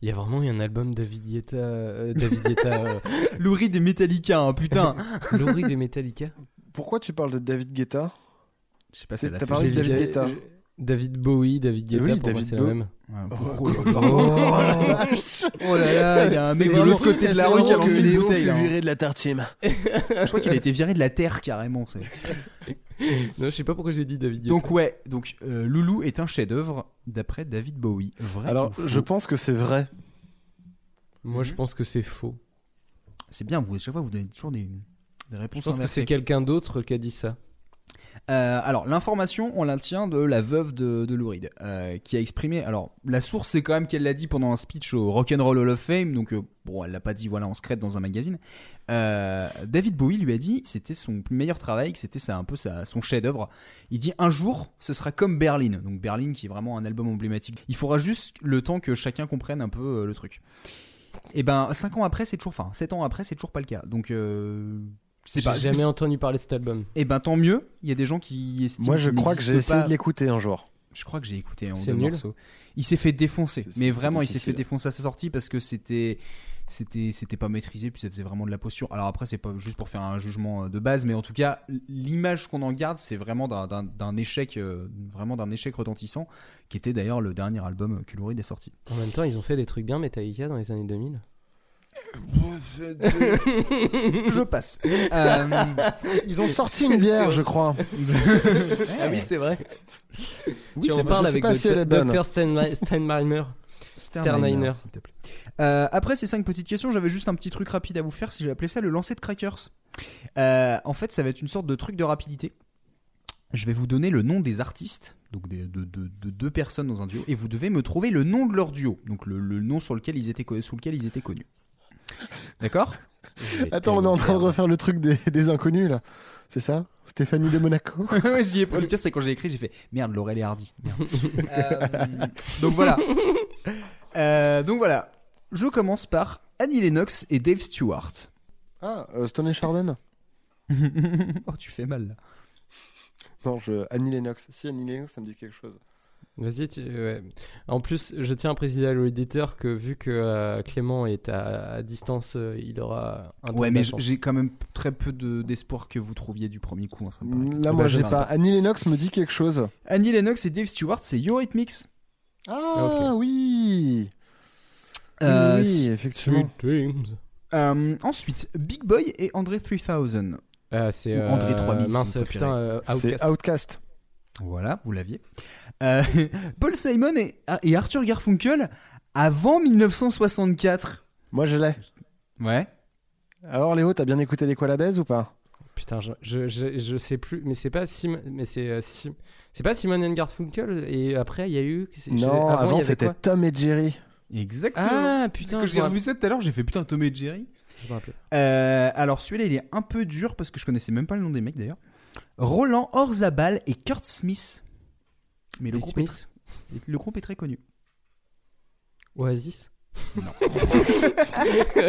Il y a vraiment eu un album David Guetta, euh, David Guetta, euh, Lou Reed et Metallica, hein, putain. Laurie des Metallica. pourquoi tu parles de David Guetta? Je sais pas, C'est- c'est la t'as parlé de David Guetta. David Bowie, David Guetta, Oui, pour moi David c'est la même. Ouais, Oh, Oh là là, il y a un mec de l'autre côté de la rue qui a lancé une Léo bouteille. fut hein. viré de la tartine Je crois qu'il a été viré de la terre carrément. Non, je sais pas pourquoi j'ai dit David Guetta. Donc ouais, donc euh, Loulou est un chef-d'œuvre d'après David Bowie. Vrai alors ou faux je pense que c'est vrai moi je pense que c'est faux. c'est bien. Vous à chaque fois vous donnez toujours des, des Je réponses pense que inversées. c'est quelqu'un d'autre qui a dit ça. Euh, alors, l'information, on la tient de la veuve de, de Lou Reed, euh, qui a exprimé. Alors, la source, c'est quand même qu'elle l'a dit pendant un speech au Rock'n'Roll Hall of Fame, donc euh, bon, elle l'a pas dit voilà en secret dans un magazine. Euh, David Bowie lui a dit c'était son meilleur travail, que c'était un peu son chef-d'œuvre. Il dit un jour, ce sera comme Berlin, donc Berlin qui est vraiment un album emblématique. Il faudra juste le temps que chacun comprenne un peu le truc. Et ben, 5 ans après, c'est toujours, enfin, 7 ans après, c'est toujours pas le cas. Donc, J'ai pas. jamais entendu parler de cet album. Et ben, tant mieux. Il y a des gens qui estiment. moi je crois que j'ai essayé pas- de l'écouter un jour Je crois que j'ai écouté un deux nul. morceaux. Il s'est fait défoncer, mais vraiment, il s'est fait défoncer à sa sortie parce que c'était c'était c'était pas maîtrisé puis ça faisait vraiment de la posture. Alors après c'est pas juste pour faire un jugement euh, de base, mais en tout cas l'image qu'on en garde c'est vraiment d'un- échec euh, vraiment d'un échec retentissant qui était d'ailleurs le dernier album Reed est sorti. En même temps, ils ont fait des trucs bien Metallica dans les années 2000. Je passe. Euh, Ils ont sorti une bière, je crois. Ah oui, c'est vrai. Oui, tu en parles avec. Dr Steinme- Steinmeier. Sternheimer. s'il te plaît. Euh, après ces cinq petites questions, j'avais juste un petit truc rapide à vous faire. Si j'ai appelé ça le lancer de crackers. Euh, en fait, ça va être une sorte de truc de rapidité. Je vais vous donner le nom des artistes, donc des- de, de- de deux personnes dans un duo, et vous devez me trouver le nom de leur duo, donc le, le nom sur lequel ils étaient co- sous lequel ils étaient connus. D'accord Attends, on est en train de refaire le truc des, des inconnus là. C'est ça Stéphanie de Monaco Ouais, J'y ai pas. Le pire, c'est quand j'ai écrit, j'ai fait merde, Laurel et Hardy. Merde. Euh, donc voilà. Euh, donc voilà. Je commence par Annie Lennox et Dave Stewart. Ah, euh, Stone et Chardon oh, tu fais mal là. Non, je... Annie Lennox. Si, Annie Lennox, ça me dit quelque chose. Vas-y, tu- ouais. En plus, je tiens à préciser à l'auditeur que vu que euh, Clément est à, à distance, euh, il aura un Ouais, mais j'ai quand même très peu de- d'espoir que vous trouviez du premier coup. hein, ça me paraît. Là, Ah moi, bah, j'ai pas. Annie Lennox me dit quelque chose. Annie Lennox et Dave Stewart, c'est Eurythmics. Ah, oui Euh, Oui, effectivement. Euh, ensuite, Big Boy et André 3000. Ah, c'est Ou euh, André 3000, mince, putain, euh, Outcast. Outcast. Voilà, vous l'aviez. Euh, Paul Simon et, et Arthur Garfunkel avant 1964. Moi, je l'ai. Ouais. Alors, Léo, t'as bien écouté les quoi la baise ou pas? Putain, je, je, je, je sais plus, mais c'est pas Sim, mais c'est euh, Sim- c'est pas Simon and Garfunkel et après il y a eu Non, avant, c'était Tom et Jerry. Exactement. Ah Putain, j'ai revu ça tout à l'heure, j'ai fait putain Tom et Jerry. Je me rappelle. Euh, alors celui-là, il est un peu dur parce que je connaissais même pas le nom des mecs d'ailleurs. Roland Orzabal et Kurt Smith. Mais le groupe, est très, le groupe est très connu. Oasis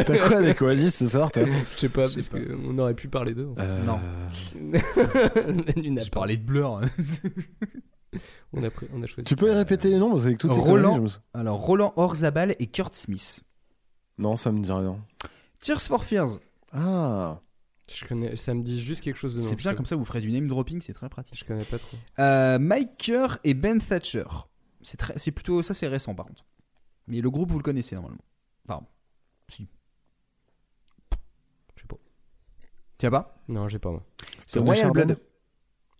T'as quoi avec Oasis ce soir, toi? Je sais pas, parce pas. qu'on aurait pu parler d'eux. Euh, Non. Je parlais de Blur. On a, pris- on a choisi. Tu peux répéter les noms parce qu'avec toutes ces Roland. alors Roland Orzabal et Kurt Smith. Non, ça me dit rien. Tears for Fears. Ah, Je connais, ça me dit juste quelque chose de. C'est bien comme ça, vous ferez du name dropping, c'est très pratique. Je connais pas trop. Euh, Mike Kerr et Ben Thatcher. C'est très, c'est plutôt ça, c'est récent par contre. Mais le groupe, vous le connaissez normalement. Enfin, si. Je sais pas. Tiens pas? Non, j'ai pas moi. C'est Royal Chardon. Blood.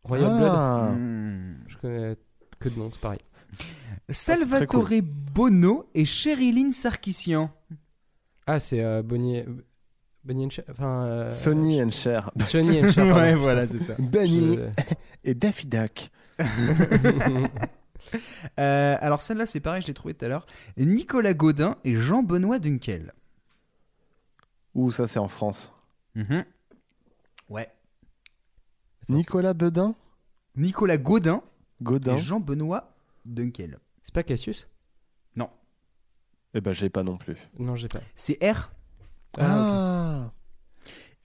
Royal Blood Ah. Hmm. Je connais que de nom, c'est pareil. Salvatore très Bono et Sherilyn Sarkissian. Ah, c'est euh, Bonnie. Bonnie and Cher. Enfin. euh, Sony and Cher. Johnny and Cher. pardon, ouais, putain. voilà, c'est ça. Benny Je- et Daffy Duck. Euh, alors celle-là, c'est pareil, je l'ai trouvé tout à l'heure. Nicolas Godin et Jean-Benoît Dunkel. Ouh, ça c'est en France. Mhm. Ouais. Nicolas Bedin Nicolas Godin Godin et Jean-Benoît Dunkel. C'est pas Cassius? Eh ben, j'ai pas non plus. Non, j'ai pas. C'est R. Ah,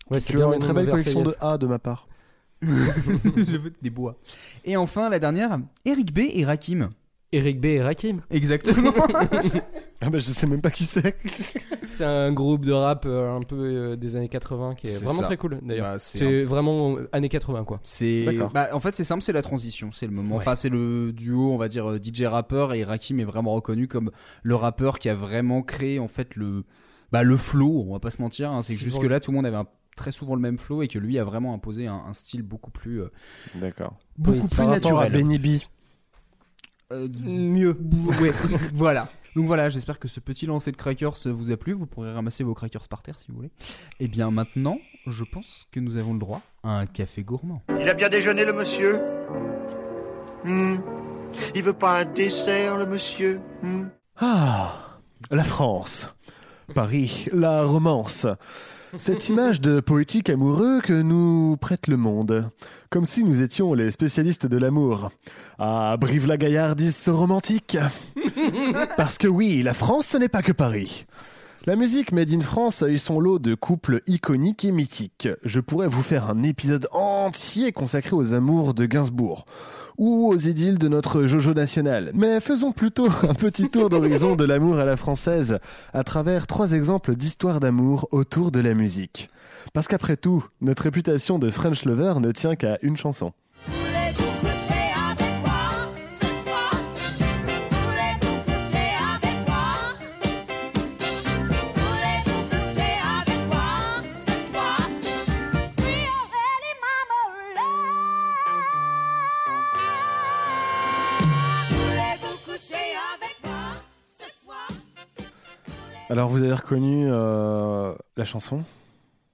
Ouais, Tu as une très belle collection de A de ma part. Je veux des bois. Et enfin, la dernière, Eric B et Rakim. Eric B et Rakim. Exactement. Ah bah je sais même pas qui c'est. C'est un groupe de rap euh, un peu euh, des années 80 qui est, vraiment ça. très cool d'ailleurs. Bah, c'est vraiment euh, années 80 quoi. C'est D'accord. bah, en fait c'est simple, c'est la transition, c'est le moment. Ouais. Enfin c'est le duo, on va dire DJ rappeur et Rakim est vraiment reconnu comme le rappeur qui a vraiment créé en fait le bah le flow. On va pas se mentir, hein, c'est que Souvent jusque là tout le monde avait un- très souvent le même flow et que lui a vraiment imposé un, un style beaucoup plus euh, D'accord. beaucoup Oui, plus à naturel. Benny B. Euh, Mieux. ouais, voilà. Donc voilà, j'espère que ce petit lancer de crackers vous a plu. Vous pourrez ramasser vos crackers par terre si vous voulez. Et bien maintenant, je pense que nous avons le droit à un café gourmand. Il a bien déjeuné, le monsieur Hmm. Il veut pas un dessert, le monsieur Hmm. Ah, la France. Paris, la romance. Cette image de poétique amoureux que nous prête le monde. Comme si nous étions les spécialistes de l'amour. Ah, Brive-la-Gaillardise romantique. Parce que oui, la France, ce n'est pas que Paris. La musique Made in France a eu son lot de couples iconiques et mythiques. Je pourrais vous faire un épisode entier consacré aux amours de Gainsbourg ou aux idylles de notre Jojo national. Mais faisons plutôt un petit tour d'horizon de l'amour à la française à travers trois exemples d'histoires d'amour autour de la musique. Parce qu'après tout, notre réputation de French lover ne tient qu'à une chanson. Alors vous avez reconnu euh, la chanson?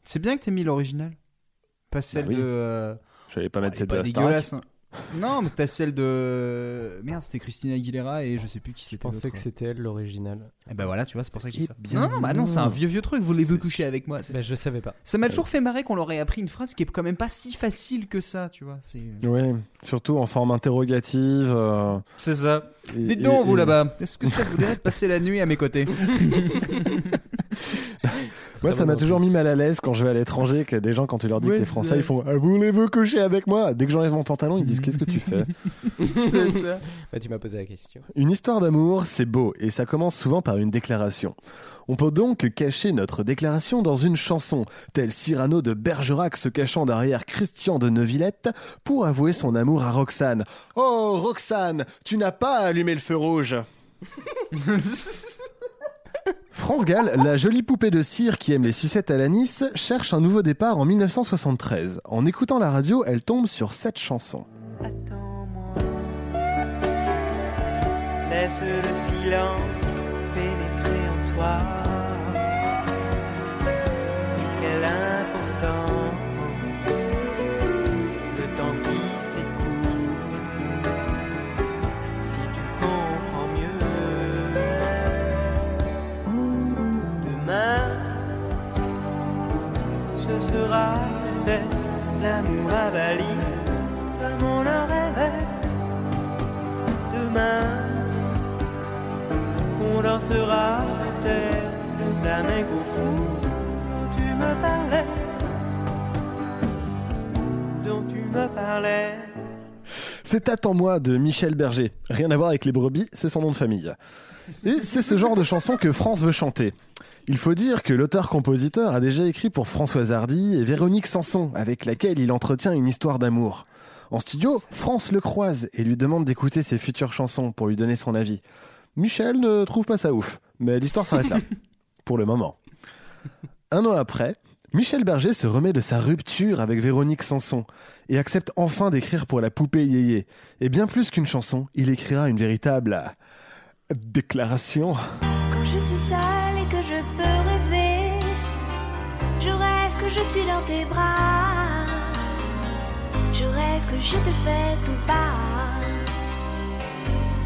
C'est bien que t'aies mis l'original. Pas celle Bah oui. de. euh, Je vais pas mettre elle est celle de pas la Starac. dégueulasse, hein. Non, mais t'as celle de. Merde, c'était Christina Aguilera et je sais plus qui Je c'était. pensais l'autre. que c'était elle l'original. Et bah voilà, tu vois, c'est pour ça que je dis Eh ça. bien Non, non, bah non, c'est un vieux vieux truc. Voulez-vous C'est- coucher avec moi Bah, je savais pas. Ça m'a toujours fait marrer qu'on leur ait appris une phrase qui est quand même pas si facile que ça, tu vois. C'est Oui, surtout en forme interrogative. euh, c'est ça. et- Dites et- donc, vous et- là-bas, est-ce que ça vous dirait de passer la nuit à mes côtés? Moi, ça m'a toujours mis mal à l'aise quand je vais à l'étranger que des gens, quand tu leur dis Ouais, que t'es français, ça. ils font ah, Voulez-vous coucher avec moi? Dès que j'enlève mon pantalon, ils disent Qu'est-ce que tu fais? C'est ça. Bah, tu m'as posé la question. Une histoire d'amour, c'est beau et ça commence souvent par une déclaration. On peut donc cacher notre déclaration dans une chanson, tel Cyrano de Bergerac se cachant derrière Christian de Neuvillette pour avouer son amour à Roxane. Oh, Roxane, tu n'as pas allumé le feu rouge France Gall, la jolie poupée de cire qui aime les sucettes à l'anis, cherche un nouveau départ en 1973. En écoutant la radio, elle tombe sur cette chanson. Demain, ce sera peut-être l'amour avali comme on le rêvait. Demain, on dansera peut-être le flamenco fou dont tu me parlais. Dont tu me parlais. C'est Attends-moi de Michel Berger. Rien à voir avec les brebis, c'est son nom de famille. Et c'est ce genre de chanson que France veut chanter. Il faut dire que l'auteur-compositeur a déjà écrit pour Françoise Hardy et Véronique Sanson, avec laquelle il entretient une histoire d'amour. En studio, France le croise et lui demande d'écouter ses futures chansons pour lui donner son avis. Michel ne trouve pas ça ouf, mais l'histoire s'arrête là. pour le moment. Un an après, Michel Berger se remet de sa rupture avec Véronique Sanson et accepte enfin d'écrire pour la poupée Yéyé. Et bien plus qu'une chanson, il écrira une véritable euh, déclaration. Quand je suis seule je suis dans tes bras. Je rêve que je te fais tout bas.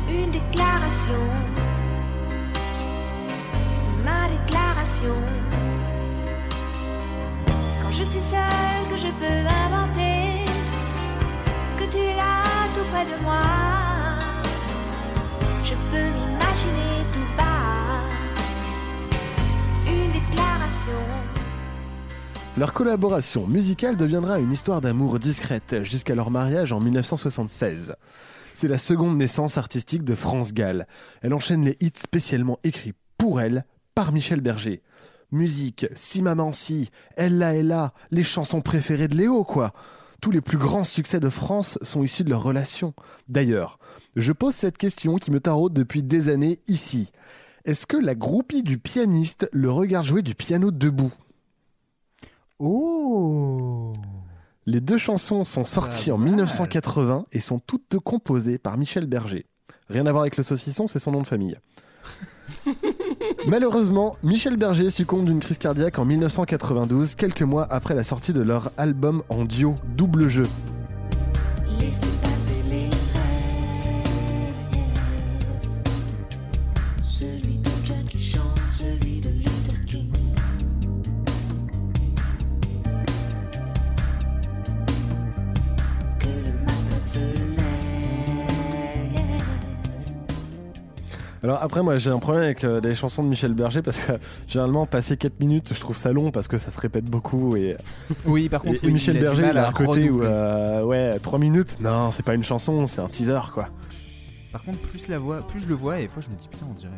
Une déclaration. Ma déclaration. Quand je suis seule, que je peux inventer. Que tu es tout près de moi. Je peux m'imaginer tout bas une déclaration. Leur collaboration musicale deviendra une histoire d'amour discrète jusqu'à leur mariage en 1976. C'est la seconde naissance artistique de France Gall. Elle enchaîne les hits spécialement écrits pour elle par Michel Berger. Musique, Si Maman Si, Elle là, elle là, les chansons préférées de Léo, quoi. Tous les plus grands succès de France sont issus de leur relation. D'ailleurs, je pose cette question qui me taraude depuis des années ici. Est-ce que la groupie du pianiste le regarde jouer du piano debout? Oh Les deux chansons sont sorties Pas en mal. 1980 et sont toutes deux composées par Michel Berger. Rien à voir avec le saucisson, c'est son nom de famille. Malheureusement, Michel Berger succombe d'une crise cardiaque en 1992, quelques mois après la sortie de leur album en duo Double Jeu. Les Alors après, moi j'ai un problème avec euh, les chansons de Michel Berger parce que généralement, passer 4 minutes, je trouve ça long parce que ça se répète beaucoup. Et, Oui, par contre, et- Michel il Berger, il a à un côté où, euh, ouais, 3 minutes, non, c'est pas une chanson, c'est un teaser quoi. Par contre, plus la vois, plus je le vois, et des fois je me dis putain, on dirait.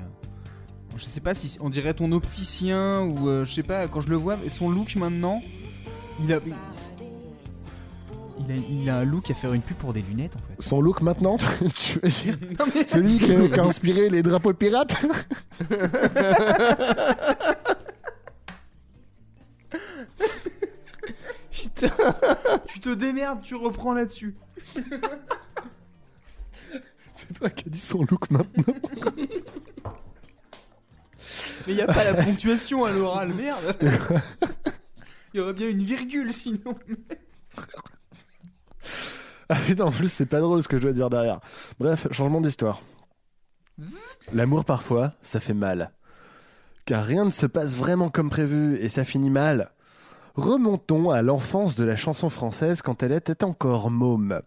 Je sais pas si on dirait ton opticien ou euh, je sais pas. Quand je le vois, son look maintenant, il a, il a, il a un look à faire une pub pour des lunettes en fait. Son look maintenant, tu veux dire Non, mais Celui qui a, inspiré les drapeaux de pirates Putain. tu te démerdes, tu reprends là-dessus. C'est toi qui as dit son look maintenant. Mais y a pas la ponctuation à l'oral, merde. Il y aurait bien une virgule sinon. Ah putain, en plus, c'est pas drôle ce que je dois dire derrière. Bref, changement d'histoire. L'amour, parfois, ça fait mal. Car rien ne se passe vraiment comme prévu et ça finit mal. Remontons à l'enfance de la chanson française quand elle était encore môme.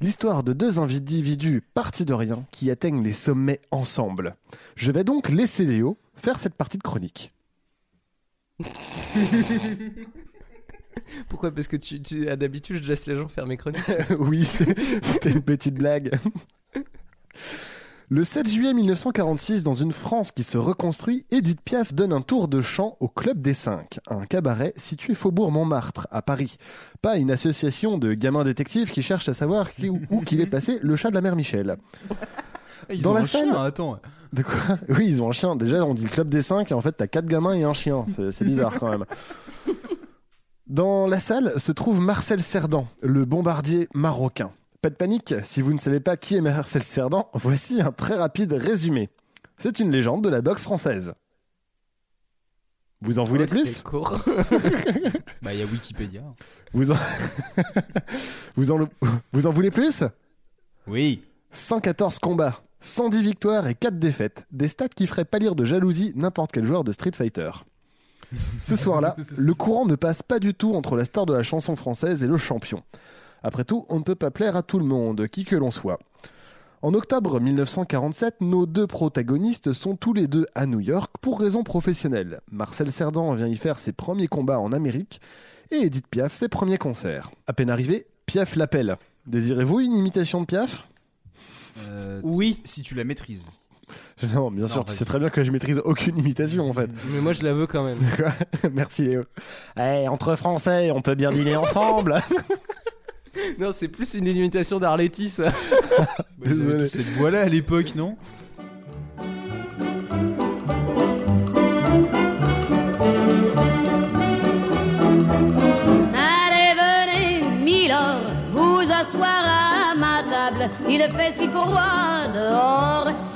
L'histoire de deux individus partis de rien qui atteignent les sommets ensemble. Je vais donc laisser Léo faire cette partie de chronique. Pourquoi? Parce que tu, d'habitude, je laisse les gens faire mes chroniques. oui, c'était une petite blague. Le 7 juillet 1946, dans une France qui se reconstruit, Edith Piaf donne un tour de chant au Club des Cinq, un cabaret situé faubourg Montmartre, à Paris. Pas une association de gamins détectives qui cherchent à savoir qui, où qu'il est passé le chat de la mère Michel. Ils Dans ont la un salle chien, attends. De quoi? Oui, ils ont un chien. Déjà, on dit le Club des Cinq et en fait, t'as quatre gamins et un chien. C'est c'est bizarre quand même. Dans la salle se trouve Marcel Cerdan, le bombardier marocain. Pas de panique, si vous ne savez pas qui est Marcel Cerdan, voici un très rapide résumé. C'est une légende de la boxe française. Vous en voulez Ok, plus court. Bah, il y a Wikipédia. vous en... vous, en... vous en voulez plus Oui. 114 combats, 110 victoires et 4 défaites. Des stats qui feraient pâlir de jalousie n'importe quel joueur de Street Fighter. Ce soir-là, le courant ne passe pas du tout entre la star de la chanson française et le champion. Après tout, on ne peut pas plaire à tout le monde, qui que l'on soit. En octobre 1947, nos deux protagonistes sont tous les deux à New York pour raisons professionnelles. Marcel Cerdan vient y faire ses premiers combats en Amérique et Edith Piaf ses premiers concerts. À peine arrivé, Piaf l'appelle. Désirez-vous une imitation de Piaf? Euh, Oui. Si tu la maîtrises. Non, bien Non, sûr, tu sais très bien que je maîtrise aucune imitation en fait. Mais moi, je la veux quand même. Merci Léo. Eh, entre Français, on peut bien dîner ensemble. non, c'est plus une imitation d'Arletty, ça. Désolé. Cette voix-là à l'époque, non? Allez, venez, Milord, vous asseoir à ma table. Il fait si froid dehors.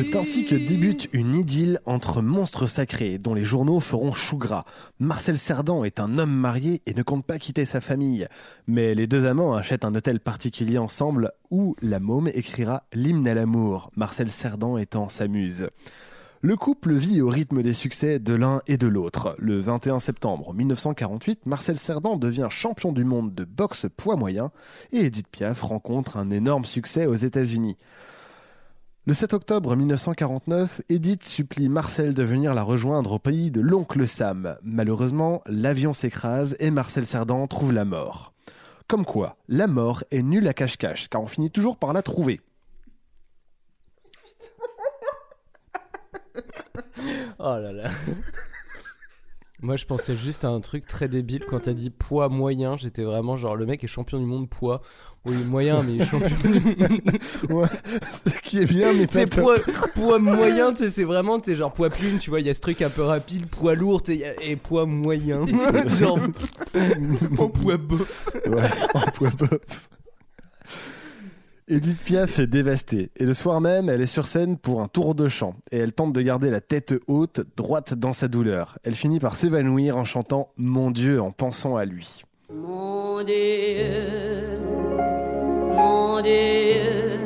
C'est ainsi que débute une idylle entre monstres sacrés dont les journaux feront chou gras. Marcel Cerdan est un homme marié et ne compte pas quitter sa famille. Mais les deux amants achètent un hôtel particulier ensemble où la môme écrira l'hymne à l'amour, Marcel Cerdan étant sa muse. Le couple vit au rythme des succès de l'un et de l'autre. Le 21 septembre 1948, Marcel Cerdan devient champion du monde de boxe poids moyen et Edith Piaf rencontre un énorme succès aux États-Unis. Le 7 octobre 1949, Edith supplie Marcel de venir la rejoindre au pays de l'oncle Sam. Malheureusement, l'avion s'écrase et Marcel Cerdan trouve la mort. Comme quoi, la mort est nulle à cache-cache, car on finit toujours par la trouver. Oh là là. Moi, je pensais juste à un truc très débile quand t'as dit poids moyen. J'étais vraiment genre le mec est champion du monde poids. Oui, moyen, mais champion du monde. Ouais, ce qui est bien, mais pas poids, poids moyen, tu sais, c'est vraiment, t'es genre poids plume, tu vois, il y a ce truc un peu rapide, poids lourd, et poids moyen. genre, en poids bas. Ouais, en poids bof. Edith Piaf est dévastée et le soir même, elle est sur scène pour un tour de chant et elle tente de garder la tête haute, droite dans sa douleur. Elle finit par s'évanouir en chantant Mon Dieu en pensant à lui. Mon Dieu, mon Dieu,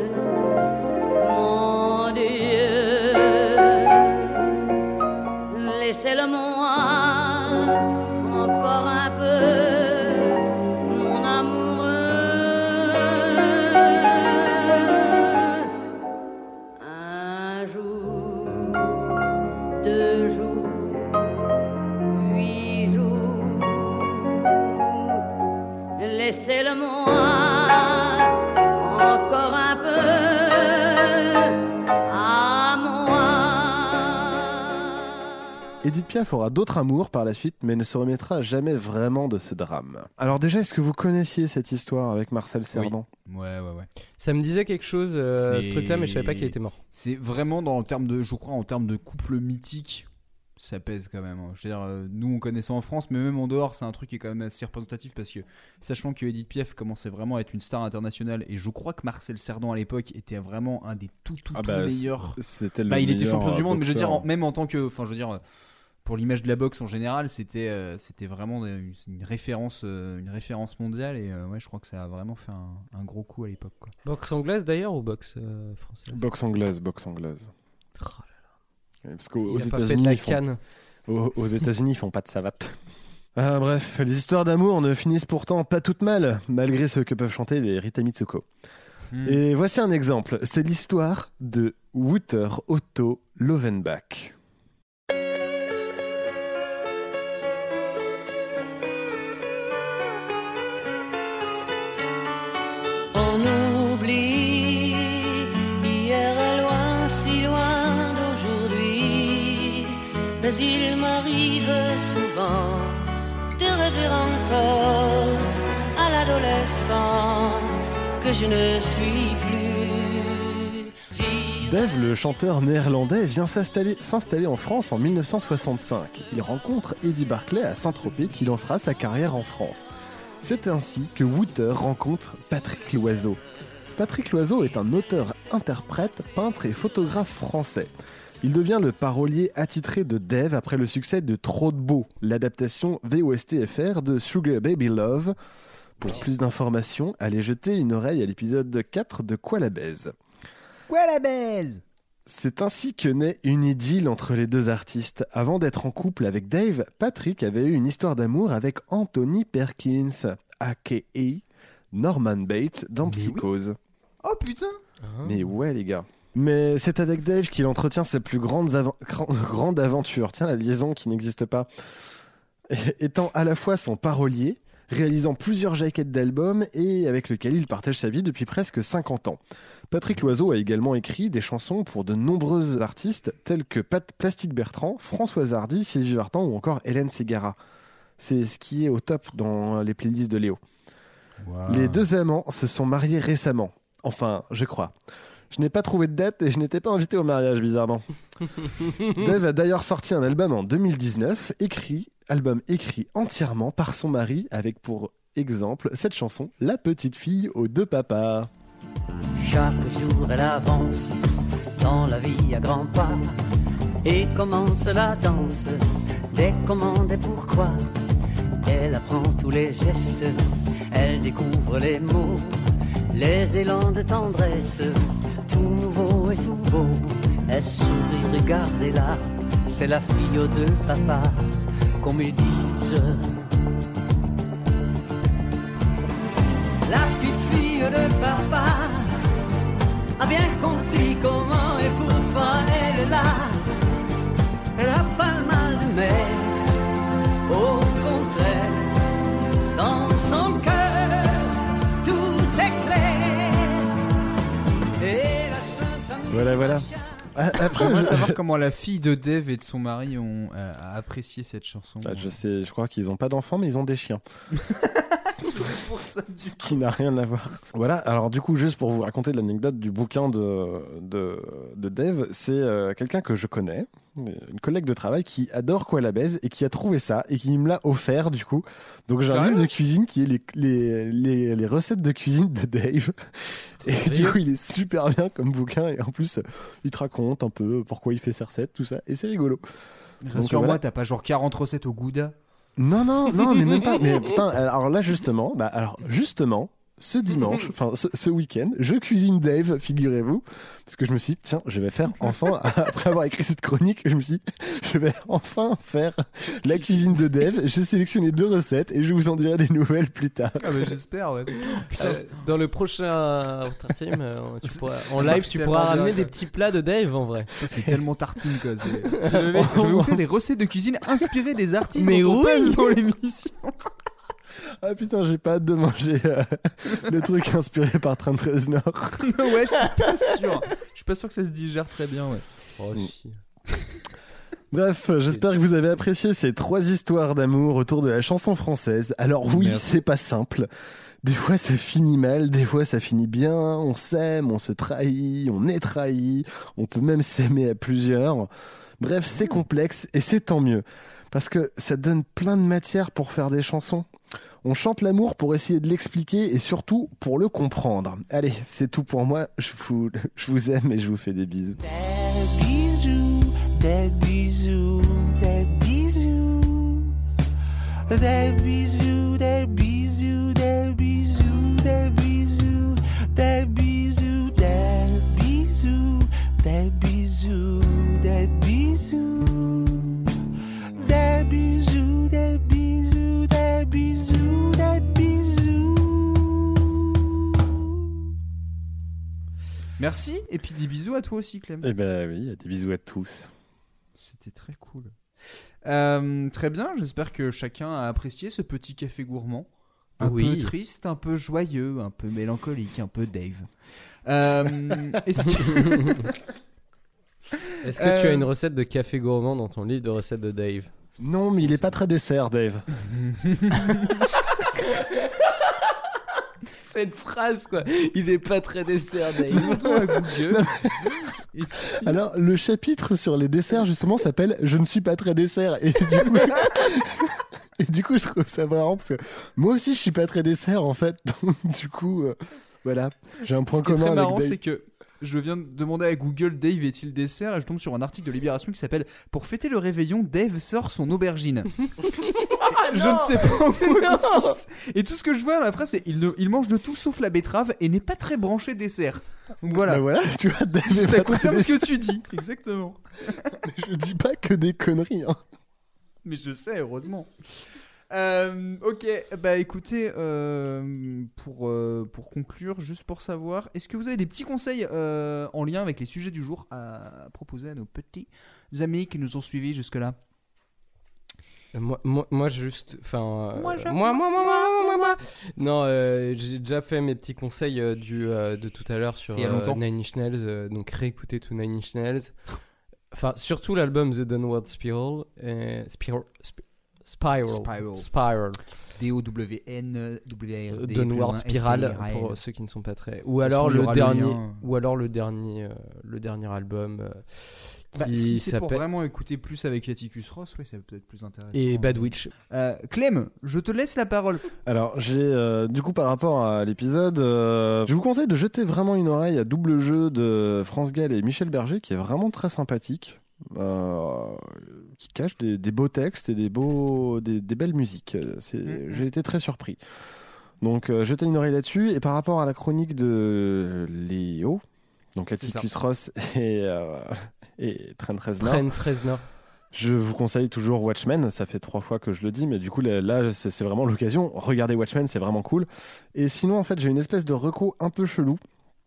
Piaf aura d'autres amours par la suite, mais ne se remettra jamais vraiment de ce drame. Alors déjà, est-ce que vous connaissiez cette histoire avec Marcel Cerdan? Ouais, ouais, ouais. Ça me disait quelque chose, euh, ce truc-là, mais je savais pas qu'il était mort. C'est vraiment dans le terme de, je crois, en termes de couple mythique, ça pèse quand même. hein. Je veux dire, euh, nous on connaît ça en France, mais même en dehors, c'est un truc qui est quand même assez représentatif parce que, sachant que Edith Piaf commençait vraiment à être une star internationale, et je crois que Marcel Cerdan à l'époque était vraiment un des tout, tout, Ah tout bah, meilleurs. c'était le Bah, il était champion du euh, monde, mais je veux dire, en- même en tant que, enfin, je veux dire. Pour l'image de la boxe en général, c'était euh, c'était vraiment une, une référence euh, une référence mondiale et euh, ouais, je crois que ça a vraiment fait un, un gros coup à l'époque. Boxe anglaise d'ailleurs ou boxe euh, française? Boxe anglaise, boxe anglaise. Oh Parce qu'aux États-Unis, ils font- canne. Aux, aux États-Unis, ils font pas de savate. Ah, bref, les histoires d'amour ne finissent pourtant pas toutes mal, malgré ce que peuvent chanter les Rita Mitsuko. Hmm. Et voici un exemple. C'est l'histoire de Wouter Otto Lovenbach. Il m'arrive souvent de rêver encore à l'adolescent que je ne suis plus. Dave, le chanteur néerlandais, vient s'installer s'installer en France en 1965. Il rencontre Eddie Barclay à Saint-Tropez qui lancera sa carrière en France. C'est ainsi que Wouter rencontre Patrick Loiseau. Patrick Loiseau est un auteur, interprète, peintre et photographe français. Il devient le parolier attitré de Dave après le succès de Trop de beau, l'adaptation VOSTFR de Sugar Baby Love. Pour plus d'informations, allez jeter une oreille à l'épisode 4 de Quoi la baise. Quoi la baise? C'est ainsi que naît une idylle entre les deux artistes. Avant d'être en couple avec Dave, Patrick avait eu une histoire d'amour avec Anthony Perkins, aka Norman Bates dans Psychose. Oh putain Mais ouais les gars. Mais c'est avec Dave qu'il entretient ses plus grandes, gran- grandes aventures. Tiens, la liaison qui n'existe pas. Étant à la fois son parolier, réalisant plusieurs jaquettes d'albums et avec lequel il partage sa vie depuis presque 50 ans. Patrick Loiseau a également écrit des chansons pour de nombreux artistes tels que Pat Plastique Bertrand, Françoise Hardy, Sylvie Vartan ou encore Hélène Ségara. C'est ce qui est au top dans les playlists de Léo. Les deux amants se sont mariés récemment. Enfin, je crois. Je n'ai pas trouvé de date et je n'étais pas invité au mariage, bizarrement. Dave a d'ailleurs sorti un album en 2019, écrit, album écrit entièrement par son mari, avec pour exemple cette chanson La petite fille aux deux papas. Chaque jour elle avance dans la vie à grands pas et commence la danse des commandes et pourquoi. Elle apprend tous les gestes, elle découvre les mots, les élans de tendresse, tout nouveau et tout beau. Elle sourit, regardez-la, c'est la fille aux deux papas, qu'on me dise. La petite fille de papa a bien compris comment et pourquoi elle est là. Elle a pas mal de mer, Voilà, voilà. Après, J'aimerais savoir comment la fille de Dave et de son mari ont euh, apprécié cette chanson. Ah, je sais, je crois qu'ils n'ont pas d'enfants, mais ils ont des chiens. C'est pour ça du qui n'a rien à voir. Voilà, alors du coup, juste pour vous raconter l'anecdote du bouquin de, de, de Dave, c'est euh, quelqu'un que je connais, une collègue de travail qui adore quoi la baise et qui a trouvé ça et qui me l'a offert du coup. Donc j'ai un livre de cuisine qui est les, les, les, les recettes de cuisine de Dave. Et du coup, il est super bien comme bouquin et en plus, il te raconte un peu pourquoi il fait ses recettes, tout ça, et c'est rigolo. Rassure-moi, voilà. t'as pas genre 40 recettes au Gouda? Non, non, non, mais même pas. Mais putain, alors là, justement, bah, alors, justement, ce dimanche, enfin, ce, ce week-end, je cuisine Dave, figurez-vous. Parce que je me suis dit, tiens, je vais faire enfin, après avoir écrit cette chronique, je me suis dit, je vais enfin faire la cuisine de Dave. J'ai sélectionné deux recettes et je vous en dirai des nouvelles plus tard. Ah, mais j'espère, ouais. Putain, Euh, dans le prochain Outer Team, euh, tu pourras- en live, tu pourras ramener des petits plats de Dave en vrai. Putain, c'est tellement tartine quoi. c'est- Je vais, je vais vous faire des recettes de cuisine inspirées des artistes Mais dont on oui. dans l'émission. Ah putain, j'ai pas hâte de manger euh, le truc inspiré par Train 13 Nord. ouais, je suis pas sûr. Je suis pas sûr que ça se digère très bien, ouais. Oh, Mm. Bref, j'espère que vous avez apprécié ces trois histoires d'amour autour de la chanson française. Alors oui, c'est pas simple. Des fois ça finit mal, des fois ça finit bien, on s'aime, on se trahit, on est trahi, on peut même s'aimer à plusieurs. Bref, c'est complexe et c'est tant mieux. Parce que ça donne plein de matière pour faire des chansons. On chante l'amour pour essayer de l'expliquer et surtout pour le comprendre. Allez, c'est tout pour moi. Je vous, aime et je vous fais des bisous. Des bisous, des bisous, des bisous. Des bisous, des bisous, Merci et puis des bisous à toi aussi, Clem. Eh ben oui, des bisous à tous. C'était très cool. Euh, très bien, j'espère que chacun a apprécié ce petit café gourmand. Un Oui. peu triste, un peu joyeux, un peu mélancolique, un peu Dave. Euh, est-ce que- tu as Euh, une recette de café gourmand dans ton livre de recettes de Dave? Non, mais il est pas très dessert, Dave. Cette phrase quoi, il est pas très dessert Alors, le chapitre sur les desserts, justement, s'appelle Je ne suis pas très dessert. Et du coup, et du coup je trouve ça marrant parce que moi aussi, je suis pas très dessert, en fait. Donc, du coup, euh, voilà, j'ai un point Ce qui est commun très marrant, c'est que je viens de demander à Google Dave est-il dessert? Et je tombe sur un article de Libération qui s'appelle Pour fêter le réveillon, Dave sort son aubergine. je ne sais pas en quoi Non. consiste. Et tout ce que je vois dans la phrase, c'est il, ne- il mange de tout sauf la betterave et n'est pas très branché dessert. Donc voilà. Bah voilà, tu vois, Dave est Ça pas très confirme ce que tu dis. Exactement. Je dis pas que des conneries. Hein. Mais je sais, heureusement. Euh, ok, bah écoutez, euh, pour, euh, pour conclure, juste pour savoir, est-ce que vous avez des petits conseils euh, en lien avec les sujets du jour à proposer à nos petits amis qui nous ont suivis jusque-là? Euh, Moi, moi, moi, juste, enfin, euh, Moi, moi, moi, moi, moi, moi, moi. Non, euh, j'ai déjà fait mes petits conseils euh, du euh, de tout à l'heure sur euh. Nine Inch Nails, euh, donc réécoutez tout Nine Inch Nails. Enfin, surtout l'album The Downward Spiral, et Spiral, Sp- Spiral, Spiral. Spiral, D-O-W-N, W-A-R-D. Downward Spiral pour ceux qui ne sont pas très. Ou alors le dernier, ou alors le dernier, euh, le dernier album euh, Bah, si c'est pour vraiment écouter plus avec Atticus Ross, oui, ça peut être plus intéressant. et Bad Witch. Euh, Clem, je te laisse la parole. Alors, j'ai euh, du coup par rapport à l'épisode, euh, je vous conseille de jeter vraiment une oreille à double jeu de France Gall et Michel Berger, qui est vraiment très sympathique, euh, qui cache des, des beaux textes et des beaux, des, des belles musiques. C'est- J'ai été très surpris. Donc, euh, jetez une oreille là-dessus. Et par rapport à la chronique de Léo, donc Atticus Ross et, euh, et Trent Reznor, Trent Reznor. je vous conseille toujours Watchmen, ça fait trois fois que je le dis, mais du coup là, c'est vraiment l'occasion. Regardez Watchmen, c'est vraiment cool. Et sinon, en fait, j'ai une espèce de reco un peu chelou.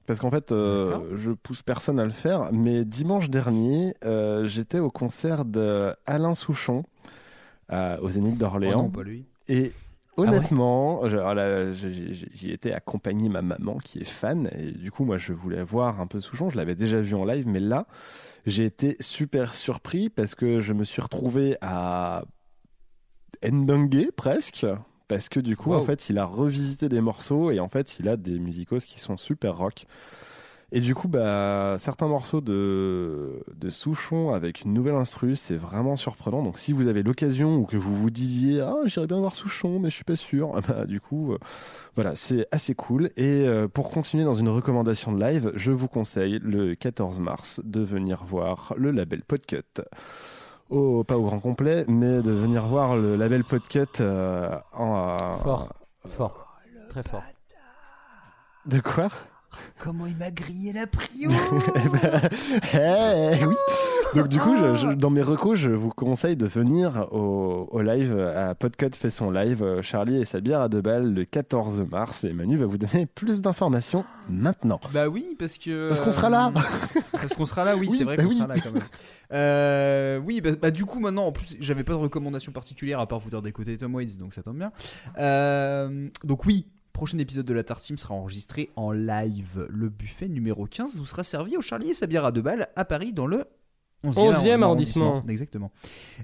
Parce qu'en fait, euh, je pousse personne à le faire, mais dimanche dernier, euh, j'étais au concert de Alain Souchon euh, au Zénith d'Orléans. Et honnêtement, j'y étais accompagné ma maman qui est fan. Et du coup, moi, je voulais voir un peu Souchon. Je l'avais déjà vu en live, mais là, j'ai été super surpris parce que je me suis retrouvé à Ndongue presque. Parce que du coup, en fait, il a revisité des morceaux et en fait, il a des musicos qui sont super rock. Et du coup, bah, certains morceaux de, de Souchon avec une nouvelle instru, c'est vraiment surprenant. Donc, si vous avez l'occasion ou que vous vous disiez, ah, j'irais bien voir Souchon, mais je suis pas sûr, bah, du coup, euh, voilà, c'est assez cool. Et euh, pour continuer dans une recommandation de live, je vous conseille le 14 mars de venir voir le label Podcut au, pas au grand complet, mais de venir voir le label Podcut euh, en. Fort. Fort. Très fort. De quoi? Comment il m'a grillé la prio? Eh ben, eh, oui. Donc du coup, je- je- dans mes recos, je vous conseille de venir au, au live. À Podcut fait son live. euh, Charlie et sa bière à deux balles le 14 mars. Et Manu va vous donner plus d'informations maintenant. Bah oui, parce que. Parce qu'on sera là. Parce qu'on sera là, oui, Oui, c'est vrai bah qu'on oui. sera là quand même. Euh, oui, bah, bah, du coup, maintenant, en plus, j'avais pas de recommandation particulière à part vous dire d'écouter Tom Waits, donc ça tombe bien. Euh, donc, oui. Prochain épisode de la Tartine sera enregistré en live. Le buffet numéro 15 vous sera servi au Charlie et sa bière à deux balles à Paris dans le 11e, 11e arrondissement. Exactement.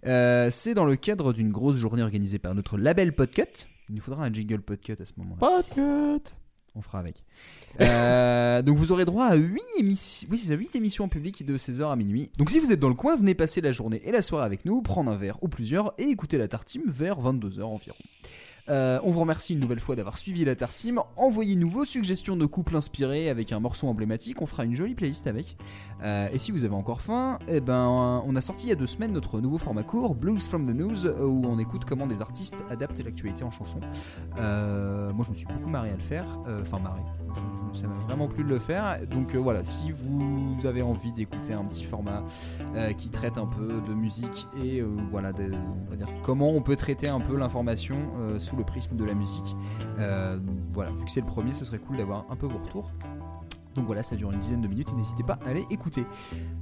Euh, c'est dans le cadre d'une grosse journée organisée par notre label Podcut. Il nous faudra un jingle Podcut à ce moment-là. Podcast. On fera avec. Euh, donc vous aurez droit à 8 émissions, oui, ça, 8 émissions en public de 16h à minuit. Donc si vous êtes dans le coin, venez passer la journée et la soirée avec nous, prendre un verre ou plusieurs et écouter la Tartime vers 22h environ. Euh, on vous remercie une nouvelle fois d'avoir suivi la Tartime. Envoyez-nous vos suggestions de couples inspirés avec un morceau emblématique. On fera une jolie playlist avec. Euh, et si vous avez encore faim, eh ben, on a sorti il y a deux semaines notre nouveau format court, Blues from the News, où on écoute comment des artistes adaptent l'actualité en chanson. Euh, moi, je me suis beaucoup marré à le faire. Euh, Enfin, marré. Je- Ça m'a vraiment plu de le faire. Donc voilà, si vous avez envie d'écouter un petit format qui traite un peu de musique et voilà, de- on va dire comment on peut traiter un peu l'information sous le prisme de la musique. euh, voilà, vu que c'est le premier, ce serait cool d'avoir un peu vos retours. Donc voilà, ça dure une dizaine de minutes et n'hésitez pas à aller écouter.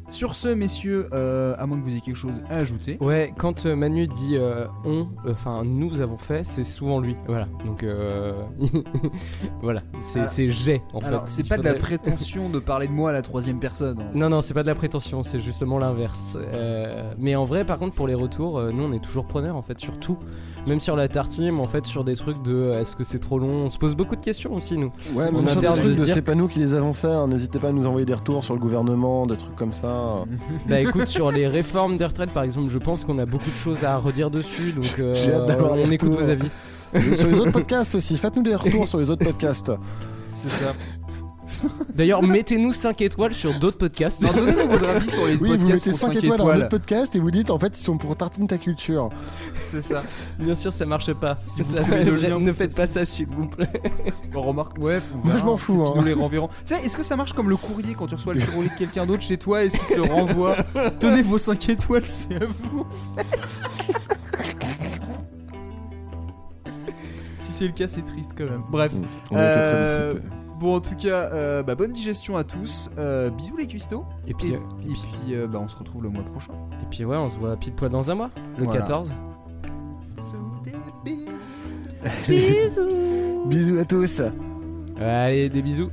Sur ce, messieurs, euh, à moins que vous ayez quelque chose à ajouter. Ouais, quand euh, Manu dit euh, on, enfin nous avons fait, c'est souvent lui. Voilà, donc voilà, c'est Ah. c'est j'ai en Alors, fait. c'est pas de la prétention de parler de moi à la troisième personne. hein. Non, non, c'est pas de la prétention, c'est justement l'inverse. Mais en vrai, par contre, pour les retours, nous on est toujours preneurs en fait, sur tout. Même sur la tartime, en fait, sur des trucs de euh, est-ce que c'est trop long? On se pose beaucoup de questions aussi, nous. Ouais, même sur des trucs de c'est pas nous qui les avons fait. N'hésitez pas à nous envoyer des retours sur le gouvernement, des trucs comme ça. Bah écoute, sur les réformes des retraites par exemple, je pense qu'on a beaucoup de choses à redire dessus, donc euh, on écoute vos avis. Sur les autres podcasts aussi, faites-nous des retours sur les autres podcasts. C'est ça. D'ailleurs, mettez-nous 5 étoiles sur d'autres podcasts. Non, donnez-nous votre avis sur les Oui, vous podcasts mettez pour 5 5 étoiles, dans étoiles. notre podcast et vous dites en fait ils sont pour tartine ta culture. C'est ça. Bien sûr, ça marche pas. Si vous Ça- trouvez le lien, ne vous faites pas ça, s'il vous plaît. On remarque, ouais, on Moi, je m'en fous, hein. nous les renverront. Tu sais, est-ce que ça marche comme le courrier quand tu reçois le courrier de quelqu'un d'autre chez toi Est-ce qu'il te le renvoie Tenez vos 5 étoiles, c'est à vous en fait. si c'est le cas, c'est triste quand même. Bref. On a été très Euh. Bon, en tout cas, euh, bah, bonne digestion à tous. Euh, bisous les cuistots. Et puis, et, euh, et puis euh, bah, on se retrouve le mois prochain. Et puis ouais, on se voit pile poil dans un mois, le Voilà. 14. Bisous à tous. Allez, des bisous.